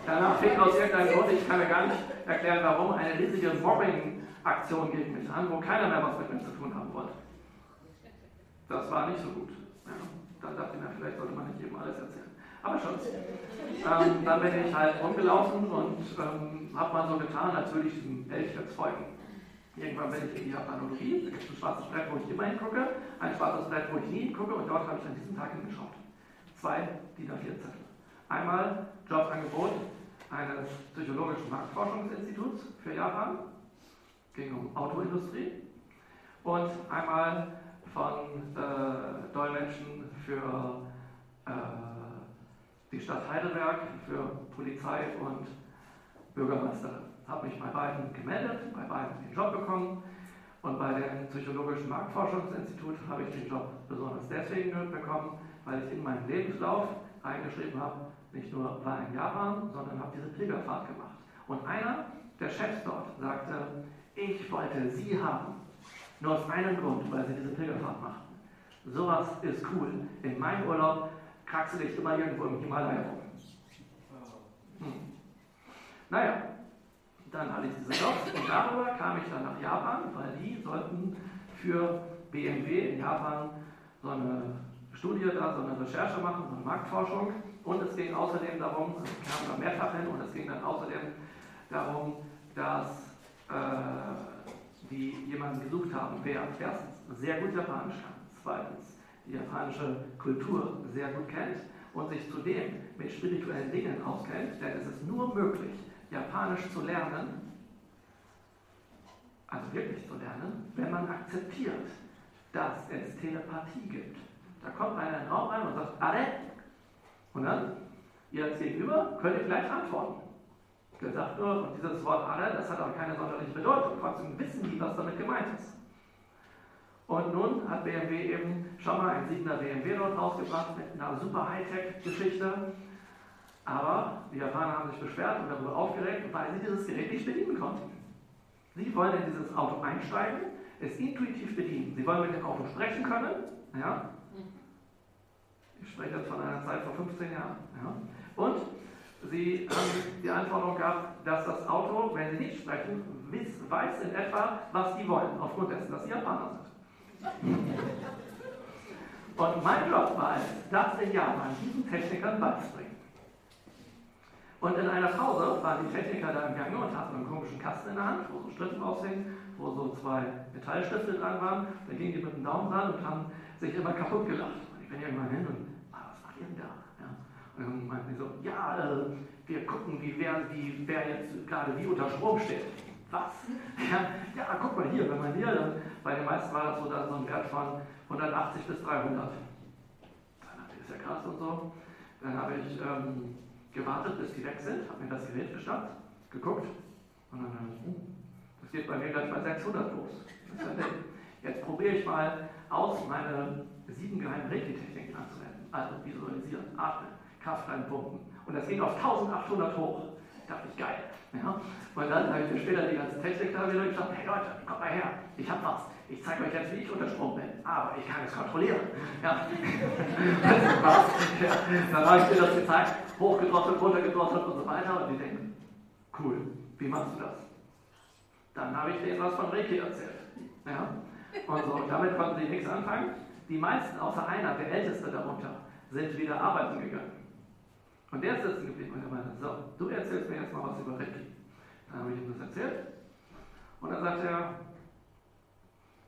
Danach fing aus irgendeinem Grund, ich kann mir gar nicht erklären, warum, eine riesige Mobbing-Aktion gegen mich an, wo keiner mehr was mit mir zu tun haben wollte. Das war nicht so gut. Ja, dann dachte ich mir, vielleicht sollte man nicht jedem alles erzählen. Aber schon. Ähm, dann bin ich halt rumgelaufen und ähm, habe mal so getan, als würde ich diesem Elch jetzt. Irgendwann bin ich in die Japanologie, da gibt es ein schwarzes Brett, wo ich immer hingucke, ein schwarzes Brett, wo ich nie hingucke und dort habe ich an diesem Tag hingeschaut. Zwei DIN A4 Zettel. Einmal Jobangebot eines psychologischen Marktforschungsinstituts für Japan, ging um Autoindustrie, und einmal von äh, Dolmetschen für äh, die Stadt Heidelberg für Polizei und Bürgermeister. Habe mich bei beiden gemeldet, bei beiden den Job bekommen und bei dem Psychologischen Marktforschungsinstitut habe ich den Job besonders deswegen bekommen, weil ich in meinem Lebenslauf reingeschrieben habe, nicht nur war in Japan, sondern habe diese Pilgerfahrt gemacht. Und einer der Chefs dort sagte, ich wollte Sie haben. Nur aus einem Grund, weil Sie diese Pilgerfahrt machten. Sowas ist cool. In meinem Urlaub kraxel ich immer irgendwo im Himalaya rum. Hm. Naja, dann hatte ich diese Jobs und darüber kam ich dann nach Japan, weil die sollten für BMW in Japan so eine Studie da, so eine Recherche machen, so eine Marktforschung. Und es ging außerdem darum, also es kam da mehrfach hin, und es ging dann außerdem darum, dass die jemanden gesucht haben, wer erstens sehr gut Japanisch kann, zweitens die japanische Kultur sehr gut kennt und sich zudem mit spirituellen Dingen auskennt, denn es ist nur möglich, Japanisch zu lernen, also wirklich zu lernen, wenn man akzeptiert, dass es Telepathie gibt. Da kommt einer in den Raum rein und sagt, Are? Und dann, ihr Gegenüber, könnt ihr gleich antworten. Der sagt nur, und dieses Wort Are, das hat auch keine sonderliche Bedeutung. Trotzdem wissen die, was damit gemeint ist. Und nun hat BMW eben schon mal ein 7er BMW dort rausgebracht mit einer super Hightech-Geschichte. Aber die Japaner haben sich beschwert und darüber aufgeregt, weil sie dieses Gerät nicht bedienen konnten. Sie wollen in dieses Auto einsteigen, es intuitiv bedienen. Sie wollen mit dem Auto sprechen können. Ja? Ich spreche jetzt von einer Zeit vor 15 Jahren. Ja? Und sie haben die Anforderung gehabt, dass das Auto, wenn sie nicht sprechen, weiß in etwa, was sie wollen, aufgrund dessen, dass sie Japaner sind. Und mein Job war es, das in Japan diesen Technikern beizubringen. Und in einer Pause waren die Techniker da im Gange und hatten einen komischen Kasten in der Hand, wo so Strippen raushingen, wo so zwei Metallstifte dran waren. Da gingen die mit dem Daumen ran und haben sich immer kaputt gelacht. Und ich bin irgendwann hin und, ah, was macht ihr denn da? Ja. Und dann meinten die so, ja, äh, wir gucken, wie wer, wie, wer jetzt gerade wie unter Strom steht. Was? Ja, ja, guck mal hier, wenn man hier, dann, bei den meisten war das so, dass so ein Wert von 180 bis 300. Dann ist ja krass und so. Dann habe ich ähm, gewartet, bis die weg sind, habe mir das Gerät geschnappt, geguckt und dann, uh, das geht bei mir gleich bei 600 los. Jetzt probiere ich mal aus, meine sieben geheimen Reiki-Techniken anzuwenden. Also visualisieren, atmen, Kraft reinpumpen. Und das ging auf 1800 hoch. Da dachte ich, geil. Ja? Und dann habe ich mir später die ganze Technik da wieder gesagt, hey Leute, kommt mal her, ich habe was. Ich zeige euch jetzt, wie ich unter bin, aber ich kann es kontrollieren. Ja. ja. Dann habe ich mir das gezeigt, hochgedrosselt, runtergedrosselt und so weiter. Und die denken, cool, wie machst du das? Dann habe ich denen was von Reiki erzählt. Ja. Und so, damit konnten sie nichts anfangen. Die meisten, außer einer, der Älteste darunter, sind wieder arbeiten gegangen. Und der ist sitzen geblieben und er meinte, so, du erzählst mir jetzt mal was über Reiki. Dann habe ich ihm das erzählt. Und dann sagt er,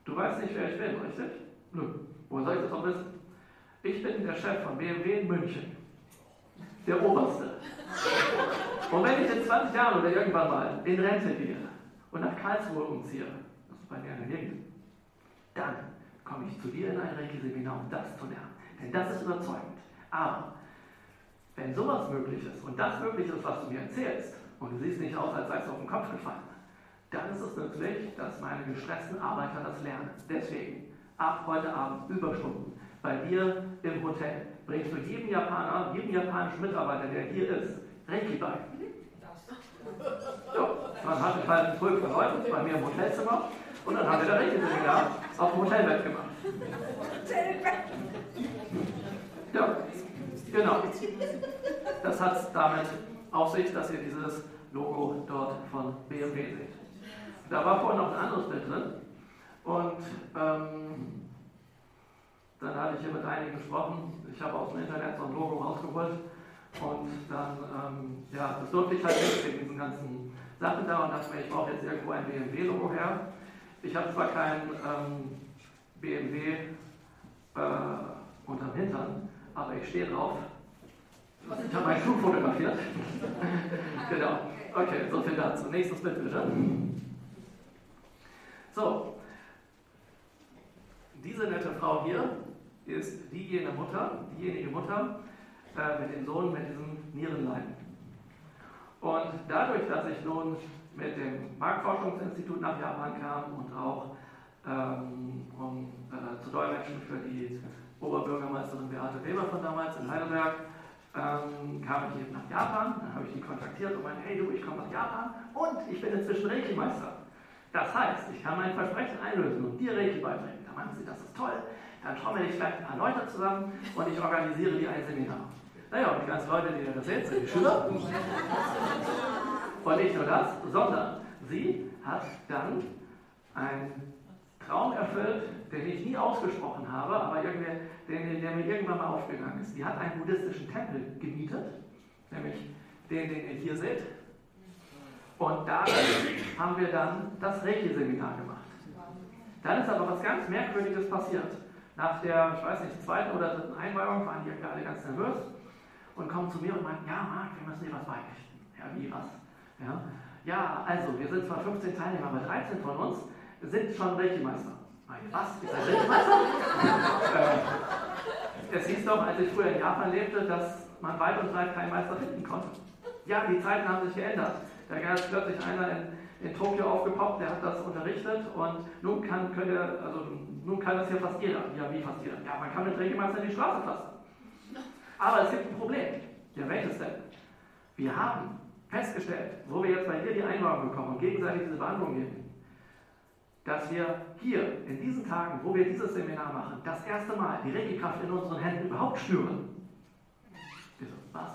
du weißt nicht, wer ich bin, richtig? Nö, woher soll ich das auch wissen? Ich bin der Chef von BMW in München. Der Oberste. Und wenn ich in 20 Jahren oder irgendwann mal in Rente gehe und nach Karlsruhe umziehe, das ist bei mir in der Gegend, dann komme ich zu dir in ein Reiki-Seminar, um das zu lernen. Denn das ist überzeugend. Aber wenn sowas möglich ist und das möglich ist, was du mir erzählst, und du siehst nicht aus, als seist du auf den Kopf gefallen, dann ist es möglich, dass meine gestressten Arbeiter das lernen. Deswegen, ab heute Abend Überstunden bei dir im Hotel bringst du jedem Japaner, jedem japanischen Mitarbeiter, der hier ist, Reiki bei. So, dann hatte ich halt zwölf Leute bei mir im Hotelzimmer und dann haben wir da Reiki-Seminar auf dem Hotelbett gemacht. Ja, genau. Das hat damit auf sich, dass ihr dieses Logo dort von BMW seht. Da war vorhin noch ein anderes Bild drin und ähm, dann hatte ich hier mit einigen gesprochen. Ich habe aus dem Internet so ein Logo rausgeholt und dann, ähm, ja, das durfte ich halt nicht wegen diesen ganzen Sachen da und dachte mir, ich brauche jetzt irgendwo ein BMW-Logo her. Ich habe zwar kein ähm, BMW äh, unterm Hintern, aber ich stehe drauf. Ich habe meinen Schuh fotografiert. genau. Okay, so viel dazu. Nächstes Bild bitte. So. Diese nette Frau hier ist diejenige Mutter, diejenige Mutter äh, mit dem Sohn mit diesem Nierenleiden. Und dadurch, dass ich nun mit dem Marktforschungsinstitut nach Japan kam und auch ähm, um äh, zu dolmetschen für die Oberbürgermeisterin Beate Weber von damals in Heidelberg, ähm, kam ich eben nach Japan, dann habe ich die kontaktiert und meinte, hey du, ich komme nach Japan und ich bin inzwischen Reiki-Meister. Das heißt, ich kann mein Versprechen einlösen und dir Reiki beibringen. Da meinen sie, das ist toll. Dann trommel ich vielleicht ein paar Leute zusammen und ich organisiere dir ein Seminar. Naja, und die ganzen Leute, die das jetzt sind die Schüler. Und nicht nur das, sondern sie hat dann einen Traum erfüllt, den ich nie ausgesprochen habe, aber der, der mir irgendwann mal aufgegangen ist. Sie hat einen buddhistischen Tempel gemietet, nämlich den, den ihr hier seht. Und da haben wir dann das Reiki-Seminar gemacht. Dann ist aber was ganz Merkwürdiges passiert. Nach der, ich weiß nicht, zweiten oder dritten Einweihung waren die alle ganz nervös und kommen zu mir und meinen, ja, Marc, wir müssen dir was beirichten. Ja, wie was? Ja, ja also, wir sind zwar 15 Teilnehmer, aber 13 von uns sind schon Reiki-Meister. Was? Ist ein Reiki-Meister? äh, es hieß doch, als ich früher in Japan lebte, dass man weit und breit keinen Meister finden konnte. Ja, die Zeiten haben sich geändert. Da gab es plötzlich einer in, in Tokio aufgepoppt, der hat das unterrichtet und nun kann, könnte, also, nun kann das hier fast jeder. Ja, wie fast jeder? Ja, man kann mit Regelmeister in die Straße fassen. Aber es gibt ein Problem. Ja, welches denn? Wir haben festgestellt, wo wir jetzt bei dir die Einweihung bekommen und gegenseitig diese Behandlung geben, dass wir hier in diesen Tagen, wo wir dieses Seminar machen, das erste Mal die Reiki-Kraft in unseren Händen überhaupt spüren. Ich so, was?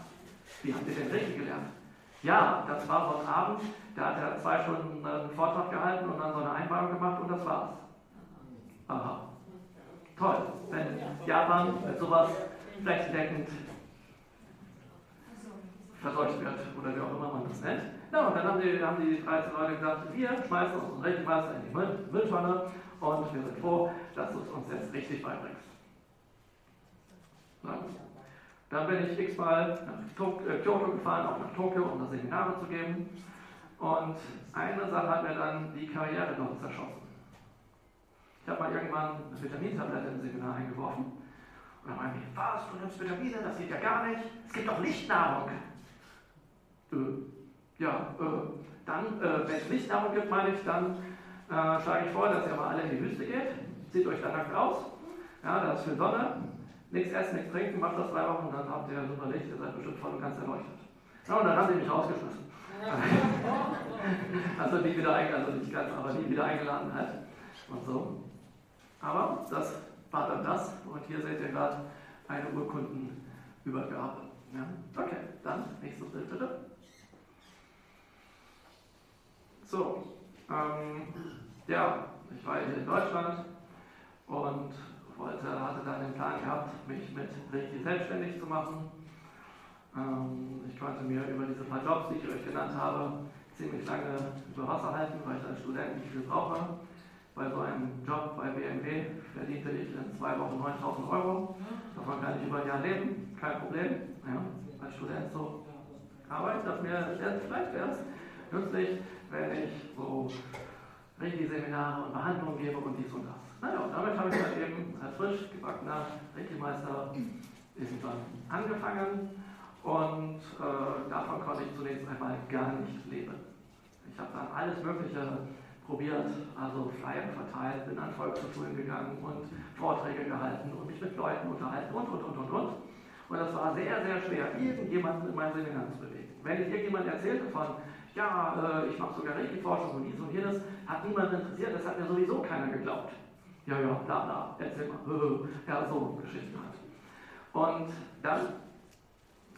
Wie habt ihr denn Reiki gelernt? Ja, das war ein Abend, da hat er zwei Stunden einen Vortrag gehalten und dann so eine Einweihung gemacht und das war's. Aha. Toll, wenn Japan mit sowas flächendeckend verseucht wird oder wie auch immer man das nennt. Ja, und dann haben die, haben die 13 Leute gesagt, wir schmeißen unseren Rechenmeister in die Müll, Mülltonne und wir sind froh, dass du es uns jetzt richtig beibringst. Ja. Dann bin ich x-mal nach äh, Kyoto gefahren, auch nach Tokio, um das Seminare zu geben. Und eine Sache hat mir dann die Karriere dort zerschossen. Ich habe mal irgendwann eine Vitamintablette im Seminar eingeworfen. Und dann meinte ich, was, du nimmst Vitamine, das geht ja gar nicht. Es gibt doch Lichtnahrung. Äh, ja, äh, dann, äh, wenn es Lichtnahrung gibt, meine ich, dann äh, schlage ich vor, dass ihr mal alle in die Wüste geht zieht euch da nackt aus, ja, da ist viel Sonne, nichts essen, nichts trinken, macht das drei Wochen, dann habt ihr super Licht, ihr seid bestimmt voll und ganz erleuchtet. Ja, und dann haben sie mich rausgeschmissen. also nie wieder eingeladen, also nicht ganz, aber nie wieder eingeladen halt. Und so. Aber das war dann das. Und hier seht ihr gerade eine Urkundenübergabe. Ja? Okay, dann nächstes Bild bitte. So, ähm, ja, ich war in Deutschland und wollte, hatte dann den Plan gehabt, mich mit richtig selbstständig zu machen. Ähm, ich konnte mir über diese paar Jobs, die ich euch genannt habe, ziemlich lange über Wasser halten, weil ich als Student nicht viel brauche. Bei so einem Job bei BMW verdiente ich in zwei Wochen 9000 Euro. Davon kann ich über ein Jahr leben, kein Problem. Ja, als Student so arbeite, dass mir vielleicht wäre es nützlich, wenn ich so Reiki-Seminare und Behandlungen gebe und dies und das. Naja, und damit habe ich dann eben als frisch gebackener Reiki-Meister irgendwann angefangen und äh, davon konnte ich zunächst einmal gar nicht leben. Ich habe dann alles Mögliche probiert, also Flyer verteilt, bin an Volkshochschulen gegangen und Vorträge gehalten und mich mit Leuten unterhalten und, und, und, und, und. Und das war sehr, sehr schwer, irgendjemanden in mein Seminar zu bewegen. Wenn ich irgendjemand erzählte von, ja, äh, ich mache sogar Reiki-Forschung und dies und jenes, hat niemand interessiert, das hat mir sowieso keiner geglaubt. Ja, ja, bla, bla, erzähl mal, ja, so Geschichten halt. Und dann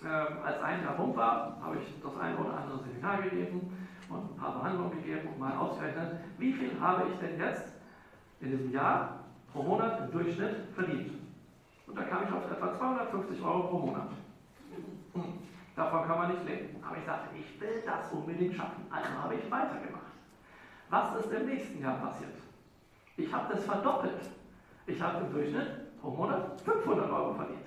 ähm, als ein Jahr rum war, habe ich das eine oder andere Seminar gegeben und ein paar Behandlungen gegeben und mal ausgerechnet, wie viel habe ich denn jetzt in diesem Jahr pro Monat im Durchschnitt verdient. Und da kam ich auf etwa 250 Euro pro Monat. Hm, davon kann man nicht leben. Aber ich sagte, ich will das unbedingt schaffen. Also habe ich weitergemacht. Was ist im nächsten Jahr passiert? Ich habe das verdoppelt. Ich habe im Durchschnitt pro Monat 500 Euro verdient.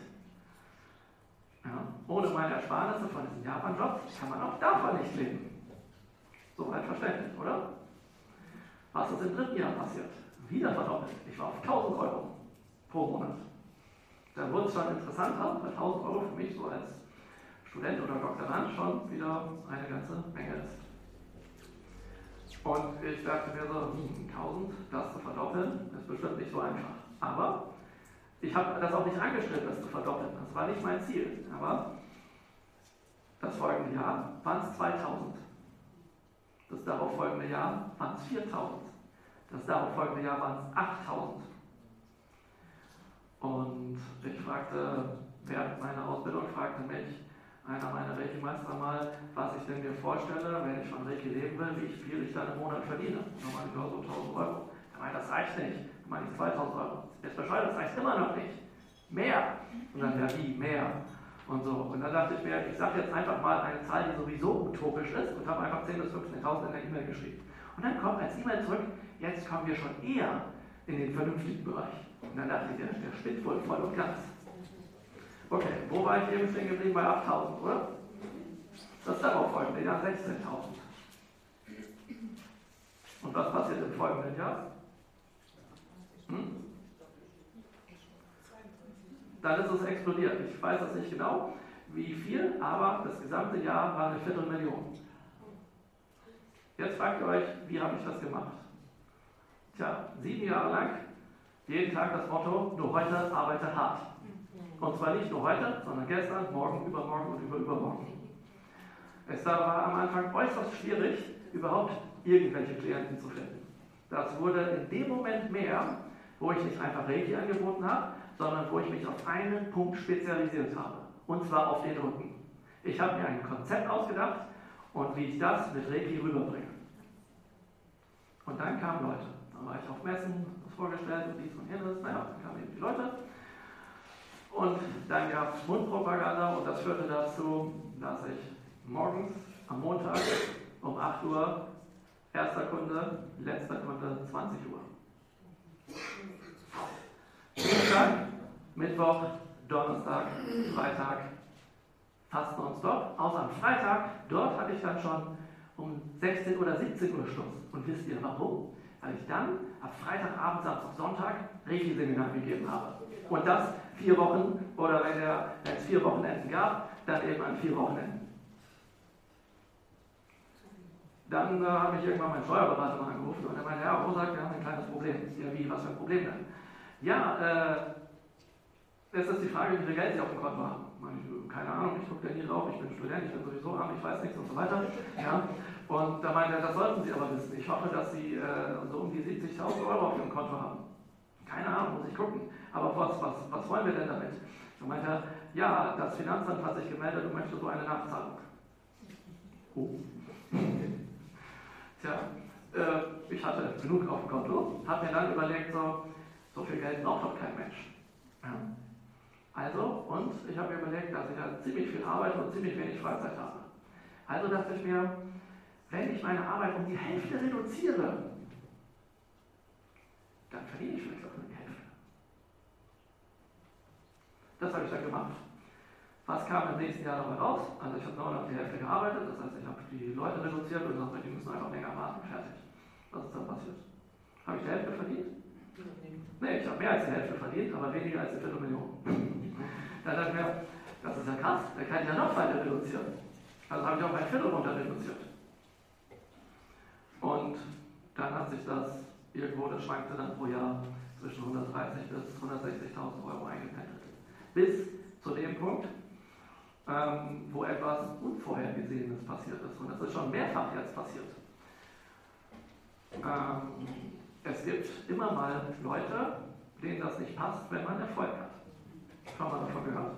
Ja, ohne meine Ersparnisse von diesem Japan-Job kann man auch davon nicht leben. Soweit verständlich, oder? Was ist im dritten Jahr passiert? Wieder verdoppelt. Ich war auf 1000 Euro pro Monat. Da wurde es schon interessanter, weil 1000 Euro für mich so als Student oder Doktorand schon wieder eine ganze Menge ist. Und ich dachte mir so, 1000, hm, das zu verdoppeln, ist bestimmt nicht so einfach. Aber ich habe das auch nicht angestrebt, das zu verdoppeln. Das war nicht mein Ziel. Aber das folgende Jahr waren es 2000. Das darauf folgende Jahr waren es 4000. Das darauf folgende Jahr waren es 8000. Und ich fragte, während meiner Ausbildung fragte mich einer meiner Reiki-Meister mal, was ich denn mir vorstelle, wenn ich von Reiki leben will, wie viel ich dann im Monat verdiene. Meine ich, so 1000 Euro. Er meinte, das reicht nicht. Meine ich, 2000 Euro. Jetzt bescheuert, das reicht immer noch nicht. Mehr. Und dann, ja, wie, mehr. Und so. Und dann dachte ich mir, ich sage jetzt einfach mal eine Zahl, die sowieso utopisch ist und habe einfach 10.000 bis 15.000 in der E-Mail geschrieben. Und dann kommt als E-Mail zurück, jetzt kommen wir schon eher in den vernünftigen Bereich. Und dann dachte ich, der, der spinnt wohl voll und ganz. Okay, wo war ich eben stehen geblieben? Bei 8.000, oder? Das darauf folgende Jahr 16.000. Und was passiert im folgenden Jahr? Hm? Dann ist es explodiert. Ich weiß das nicht genau, wie viel, aber das gesamte Jahr war eine Viertelmillion. Jetzt fragt ihr euch, wie habe ich das gemacht? Tja, sieben Jahre lang, jeden Tag das Motto, nur heute arbeite hart. Und zwar nicht nur heute, sondern gestern, morgen, übermorgen und überübermorgen. Es war am Anfang äußerst schwierig, überhaupt irgendwelche Klienten zu finden. Das wurde in dem Moment mehr, wo ich nicht einfach Reiki angeboten habe, sondern wo ich mich auf einen Punkt spezialisiert habe. Und zwar auf den Rücken. Ich habe mir ein Konzept ausgedacht und wie ich das mit Reiki rüberbringe. Und dann kamen Leute. Dann war ich auf Messen, das vorgestellt und dies und jenes. Naja, dann kamen eben die Leute. Und dann gab es Mundpropaganda und das führte dazu, dass ich morgens am Montag um 8 Uhr erster Kunde, letzter Kunde 20 Uhr. Dienstag, Mittwoch, Donnerstag, Freitag, fast nonstop. Außer am Freitag, dort hatte ich dann schon um 16 oder 17 Uhr Schluss. Und wisst ihr warum? Weil ich dann ab Freitagabend, Samstag, Sonntag Reiki-Seminar gegeben habe. Und das vier Wochen, oder wenn, es vier Wochenenden gab, dann eben an vier Wochenenden. dann äh, habe ich irgendwann meinen Steuerberater mal angerufen und er meinte, ja, Rosak, wir haben ein kleines Problem. Ja, wie, was für ein Problem denn? Ja, äh, ist die Frage, wie viel Geld Sie auf dem Konto haben. Ich, keine Ahnung, ich gucke da nie drauf, ich bin Student, ich bin sowieso arm, ich weiß nichts und so weiter. Ja. Und da meinte er, das sollten Sie aber wissen. Ich hoffe, dass Sie äh, so um die 70.000 Euro auf Ihrem Konto haben. Keine Ahnung, muss ich gucken. Aber was, was, was wollen wir denn damit? Da meinte er, ja, das Finanzamt hat sich gemeldet und möchte so eine Nachzahlung. Oh. Tja, äh, ich hatte genug auf dem Konto, habe mir dann überlegt, so, so viel Geld braucht doch kein Mensch. Ja. Also, und ich habe mir überlegt, dass ich ja ziemlich viel arbeite und ziemlich wenig Freizeit habe. Also dachte ich mir, wenn ich meine Arbeit um die Hälfte reduziere, dann verdiene ich vielleicht auch die Hälfte. Das habe ich dann gemacht. Was kam im nächsten Jahr dabei raus? Also ich habe nur noch die Hälfte gearbeitet, das heißt, ich habe die Leute reduziert und gesagt, die müssen einfach länger warten, fertig. Was ist dann passiert? Habe ich die Hälfte verdient? Nee, ich habe mehr als die Hälfte verdient, aber weniger als die Viertelmillion. Dann dachte ich mir, das ist ja krass, da kann ich ja noch weiter reduzieren. Also habe ich auch ein Viertel runter reduziert. Und dann hat sich das irgendwo, das schwankte dann pro Jahr zwischen 130 bis 160.000 Euro eingependelt. Bis zu dem Punkt, ähm, wo etwas Unvorhergesehenes passiert ist. Und das ist schon mehrfach jetzt passiert. Ähm, es gibt immer mal Leute, denen das nicht passt, wenn man Erfolg hat. Schon mal davon gehört?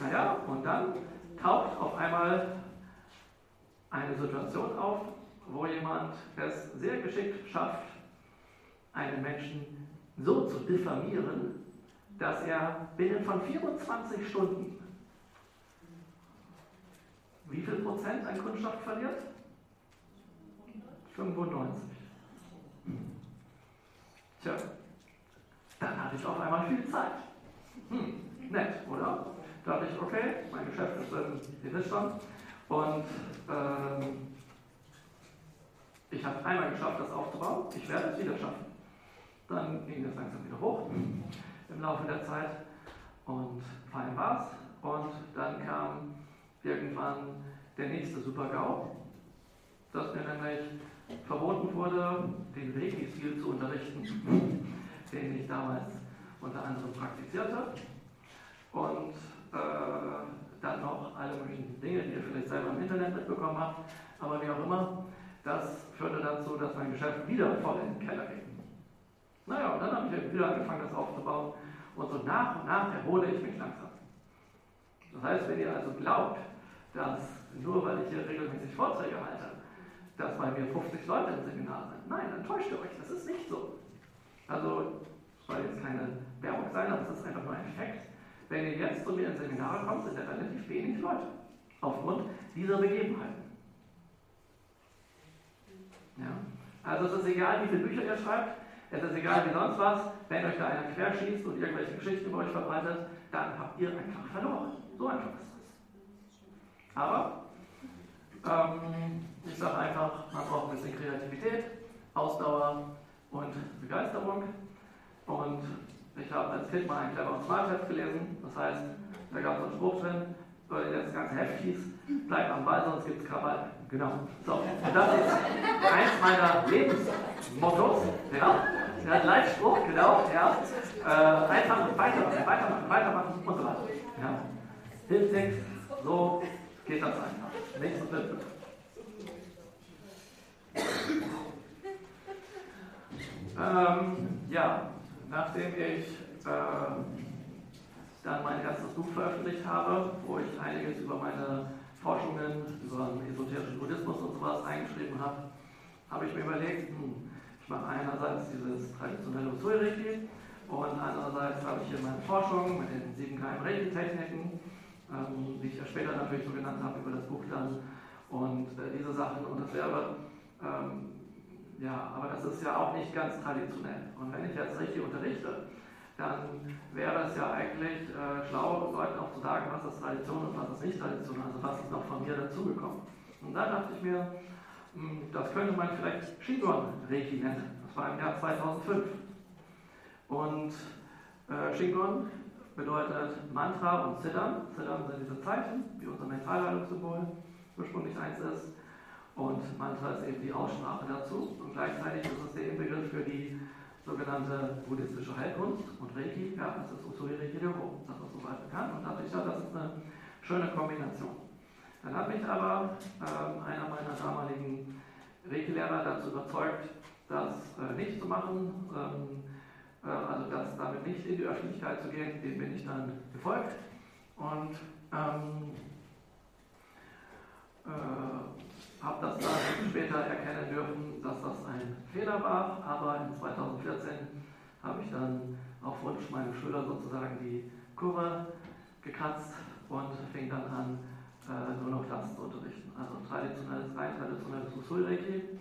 Naja, und dann taucht auf einmal eine Situation auf, wo jemand es sehr geschickt schafft, einen Menschen so zu diffamieren, dass er binnen von 24 Stunden wie viel Prozent an Kundschaft verliert? 95. Tja, dann hatte ich auf einmal viel Zeit. Hm, nett, oder? Da dachte ich, okay, mein Geschäft ist im Mittelstand und ähm, ich habe einmal geschafft, das aufzubauen. Ich werde es wieder schaffen. Dann ging das langsam wieder hoch im Laufe der Zeit und fein war's. Und dann kam irgendwann der nächste Super-GAU, dass mir nämlich verboten wurde, den Reiki-Stil zu unterrichten, den ich damals unter anderem praktizierte. Und äh, dann noch alle möglichen Dinge, die ihr vielleicht selber im Internet mitbekommen habt, aber wie auch immer, das führte dazu, dass mein Geschäft wieder voll in den Keller ging. Naja, und dann habe ich wieder angefangen, das aufzubauen und so nach und nach erhole ich mich langsam. Das heißt, wenn ihr also glaubt, dass nur weil ich hier regelmäßig Vorträge halte, dass bei mir 50 Leute im Seminar sind, nein, dann täuscht ihr euch, das ist nicht so. Also, es soll jetzt keine Werbung sein, aber es ist einfach nur ein Fakt. Wenn ihr jetzt zu mir ins Seminar kommt, sind ja relativ wenig Leute. Aufgrund dieser Begebenheiten. Ja? Also es ist egal, wie viele Bücher ihr schreibt, es ist egal wie sonst was, wenn euch da einer querschießt und irgendwelche Geschichten über euch verbreitet, dann habt ihr einfach verloren. So einfach ist es. Aber ähm, ich sage einfach, man braucht ein bisschen Kreativität, Ausdauer und Begeisterung. Und ich habe als Kind mal ein cleveres Smartheft gelesen. Das heißt, da gab es einen Spruch drin, weil das ganze Heft hieß, bleib am Ball, sonst gibt es Krawall. Genau. So, und das ist eins meiner Lebensmottos. Ja, der Leitspruch, genau. Ja. Äh, einfach weitermachen, weitermachen, weitermachen und so weiter. Ja. Hilft nichts, so geht das einfach. Nächstes Bild. Ähm, ja, nachdem ich äh, dann mein erstes Buch veröffentlicht habe, wo ich einiges über meine Forschungen, über den esoterischen Buddhismus und sowas eingeschrieben habe, habe ich mir überlegt, hm, ich mache einerseits dieses traditionelle Usui-Reiki und andererseits habe ich hier meine Forschung mit den sieben geheimen Reiki-Techniken, ähm, die ich ja später natürlich so genannt habe über das Buch dann und äh, diese Sachen und das wäre ähm, ja, aber das ist ja auch nicht ganz traditionell. Und wenn ich jetzt richtig unterrichte, dann wäre es ja eigentlich äh, schlau, Leuten auch zu sagen, was ist Tradition und was ist nicht Tradition, also was ist noch von mir dazugekommen. Und da dachte ich mir, mh, hm, das könnte man vielleicht Shingon-Reiki nennen. Das war im Jahr 2005. Und äh, Shingon bedeutet Mantra und Zittern. Zittern sind diese Zeichen, wie unser Mentalheilungssymbol ursprünglich eins ist. und Mantra ist eben die Aussprache dazu. Und gleichzeitig ist es der Inbegriff für die sogenannte buddhistische Heilkunst und Reiki, ja, das ist Usui Reiki Ryo, das ist soweit bekannt und dachte ich, ja, das ist eine schöne Kombination. Dann hat mich aber ähm, einer meiner damaligen Reiki-Lehrer dazu überzeugt, das äh, nicht zu machen, ähm, äh, also das damit nicht in die Öffentlichkeit zu gehen, dem bin ich dann gefolgt und ähm, äh, habe das dann später erkennen dürfen, dass das ein Fehler war, aber in 2014 habe ich dann auf Wunsch meiner Schüler sozusagen die Kurve gekratzt und fing dann an, äh, nur noch das zu unterrichten. Also traditionelles, rein traditionelles Usul-Reiki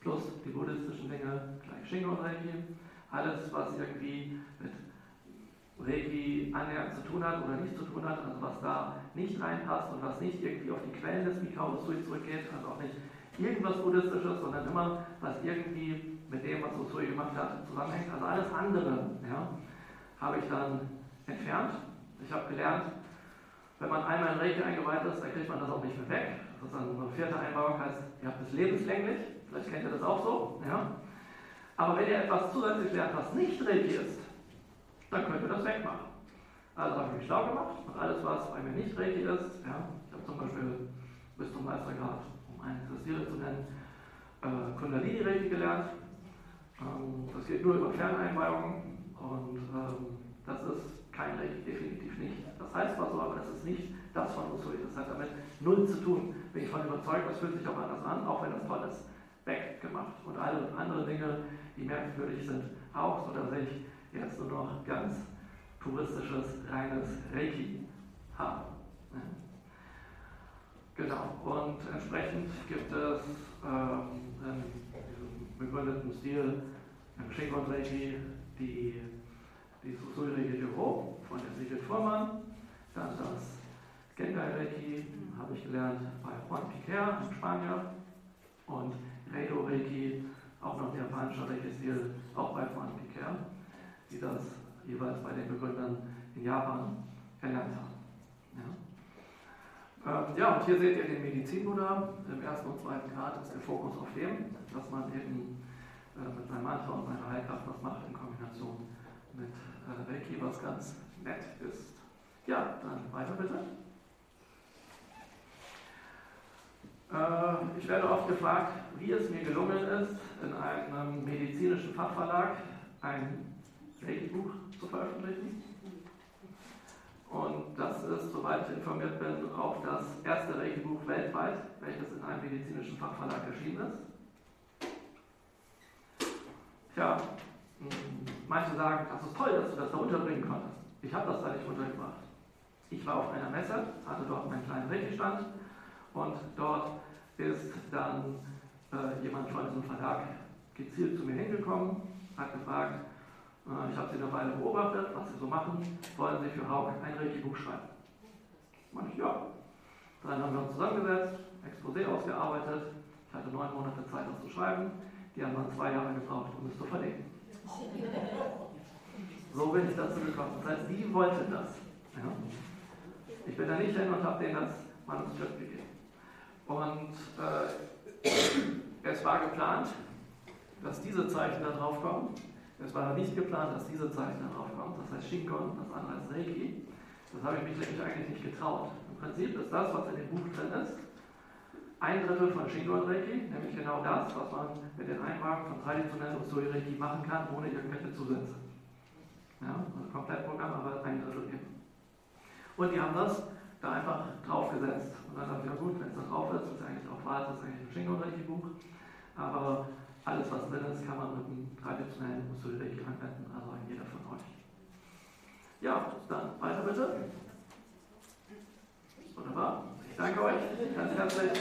plus die buddhistischen Dinge gleich Shingon-Reiki. Alles, was irgendwie mit Reiki annähernd zu tun hat oder nicht zu tun hat, also was da nicht reinpasst und was nicht irgendwie auf die Quellen des Mikao Usui zurückgeht, also auch nicht irgendwas Buddhistisches, sondern immer, was irgendwie mit dem, was Usui gemacht hat, zusammenhängt. Also alles andere ja, habe ich dann entfernt. Ich habe gelernt, wenn man einmal in Reiki eingeweiht ist, dann kriegt man das auch nicht mehr weg. Das ist dann eine vierte Einbauung heißt, ihr habt es lebenslänglich. Vielleicht kennt ihr das auch so. Ja? Aber wenn ihr etwas zusätzlich lernt, was nicht Reiki ist, dann könnt ihr das wegmachen. Also habe ich mich schlau gemacht und alles, was bei mir nicht Reiki ist, ja, ich habe zum Beispiel bis zum Meistergrad, um einen Christiere zu nennen, äh, Kundalini Reiki gelernt. Ähm, das geht nur über Ferneinweihungen und ähm, das ist kein Reiki, definitiv nicht. Das heißt zwar so, aber das ist nicht das von Usui. Das hat damit null zu tun. Bin ich von überzeugt, das fühlt sich auch anders an, auch wenn das toll ist. Weggemacht. Und alle anderen Dinge, die merkwürdig sind, auch, sodass ich jetzt nur noch ganz puristisches, reines Reiki habe. Genau, und entsprechend gibt es ähm, in begründeten Stil im Shingon Reiki die, die Susui Reiki Jiro von der Sigrid Fuhrmann, dann das Gengai Reiki, habe ich gelernt bei Juan Piquer in Spanien und Reido Reiki, auch noch der japanische Reiki-Stil, auch bei Juan Piquer die das jeweils bei den Begründern in Japan erlernt haben. Ja, ähm, ja und hier seht ihr den Medizinbuddha. Im ersten und zweiten Grad ist der Fokus auf dem, dass man eben äh, mit seinem Mantra und seiner Heilkraft was macht in Kombination mit äh, Reiki, was ganz nett ist. Ja, dann weiter bitte. Äh, ich werde oft gefragt, wie es mir gelungen ist, in einem medizinischen Fachverlag ein Regelbuch zu veröffentlichen. Und das ist, soweit ich informiert bin, auch das erste Regelbuch weltweit, welches in einem medizinischen Fachverlag erschienen ist. Tja, manche sagen, das ist toll, dass du das da unterbringen konntest. Ich habe das da nicht untergebracht. Ich war auf einer Messe, hatte dort meinen kleinen Regelstand und dort ist dann äh, jemand von diesem Verlag gezielt zu mir hingekommen, hat gefragt, ich habe sie eine Weile beobachtet, was sie so machen. Wollen sie für Haug ein Reiki-Buch schreiben? Meine ich, ja. Dann haben wir uns zusammengesetzt, Exposé ausgearbeitet. Ich hatte neun Monate Zeit, das zu schreiben. Die haben dann zwei Jahre gebraucht, um es zu verlegen. So bin ich dazu gekommen. Das heißt, sie wollte das. Ja? Ich bin da nicht hin und habe denen das Manuskript gegeben. Und äh, es war geplant, dass diese Zeichen da drauf kommen. Es war nicht geplant, dass diese Zeichen darauf kommen, das heißt Shinkon, das andere als Reiki. Das habe ich mich eigentlich nicht getraut. Im Prinzip ist das, was in dem Buch drin ist, ein Drittel von Shingon Reiki, nämlich genau das, was man mit den Einwagen von traditionellen Usui Reiki machen kann, ohne irgendwelche Zusätze. Ja, also Komplettprogramm, aber ein Drittel eben. Und die haben das da einfach draufgesetzt. Und dann dachte ich, ja gut, wenn es da drauf ist, ist eigentlich auch wahr, das ist eigentlich ein Shingon Reiki Buch. Aber alles, was drin ist, kann man mit einem traditionellen Usul-Reiki anwenden, also ein jeder von euch. Ja, dann weiter bitte. Wunderbar. Ich danke euch ganz herzlich.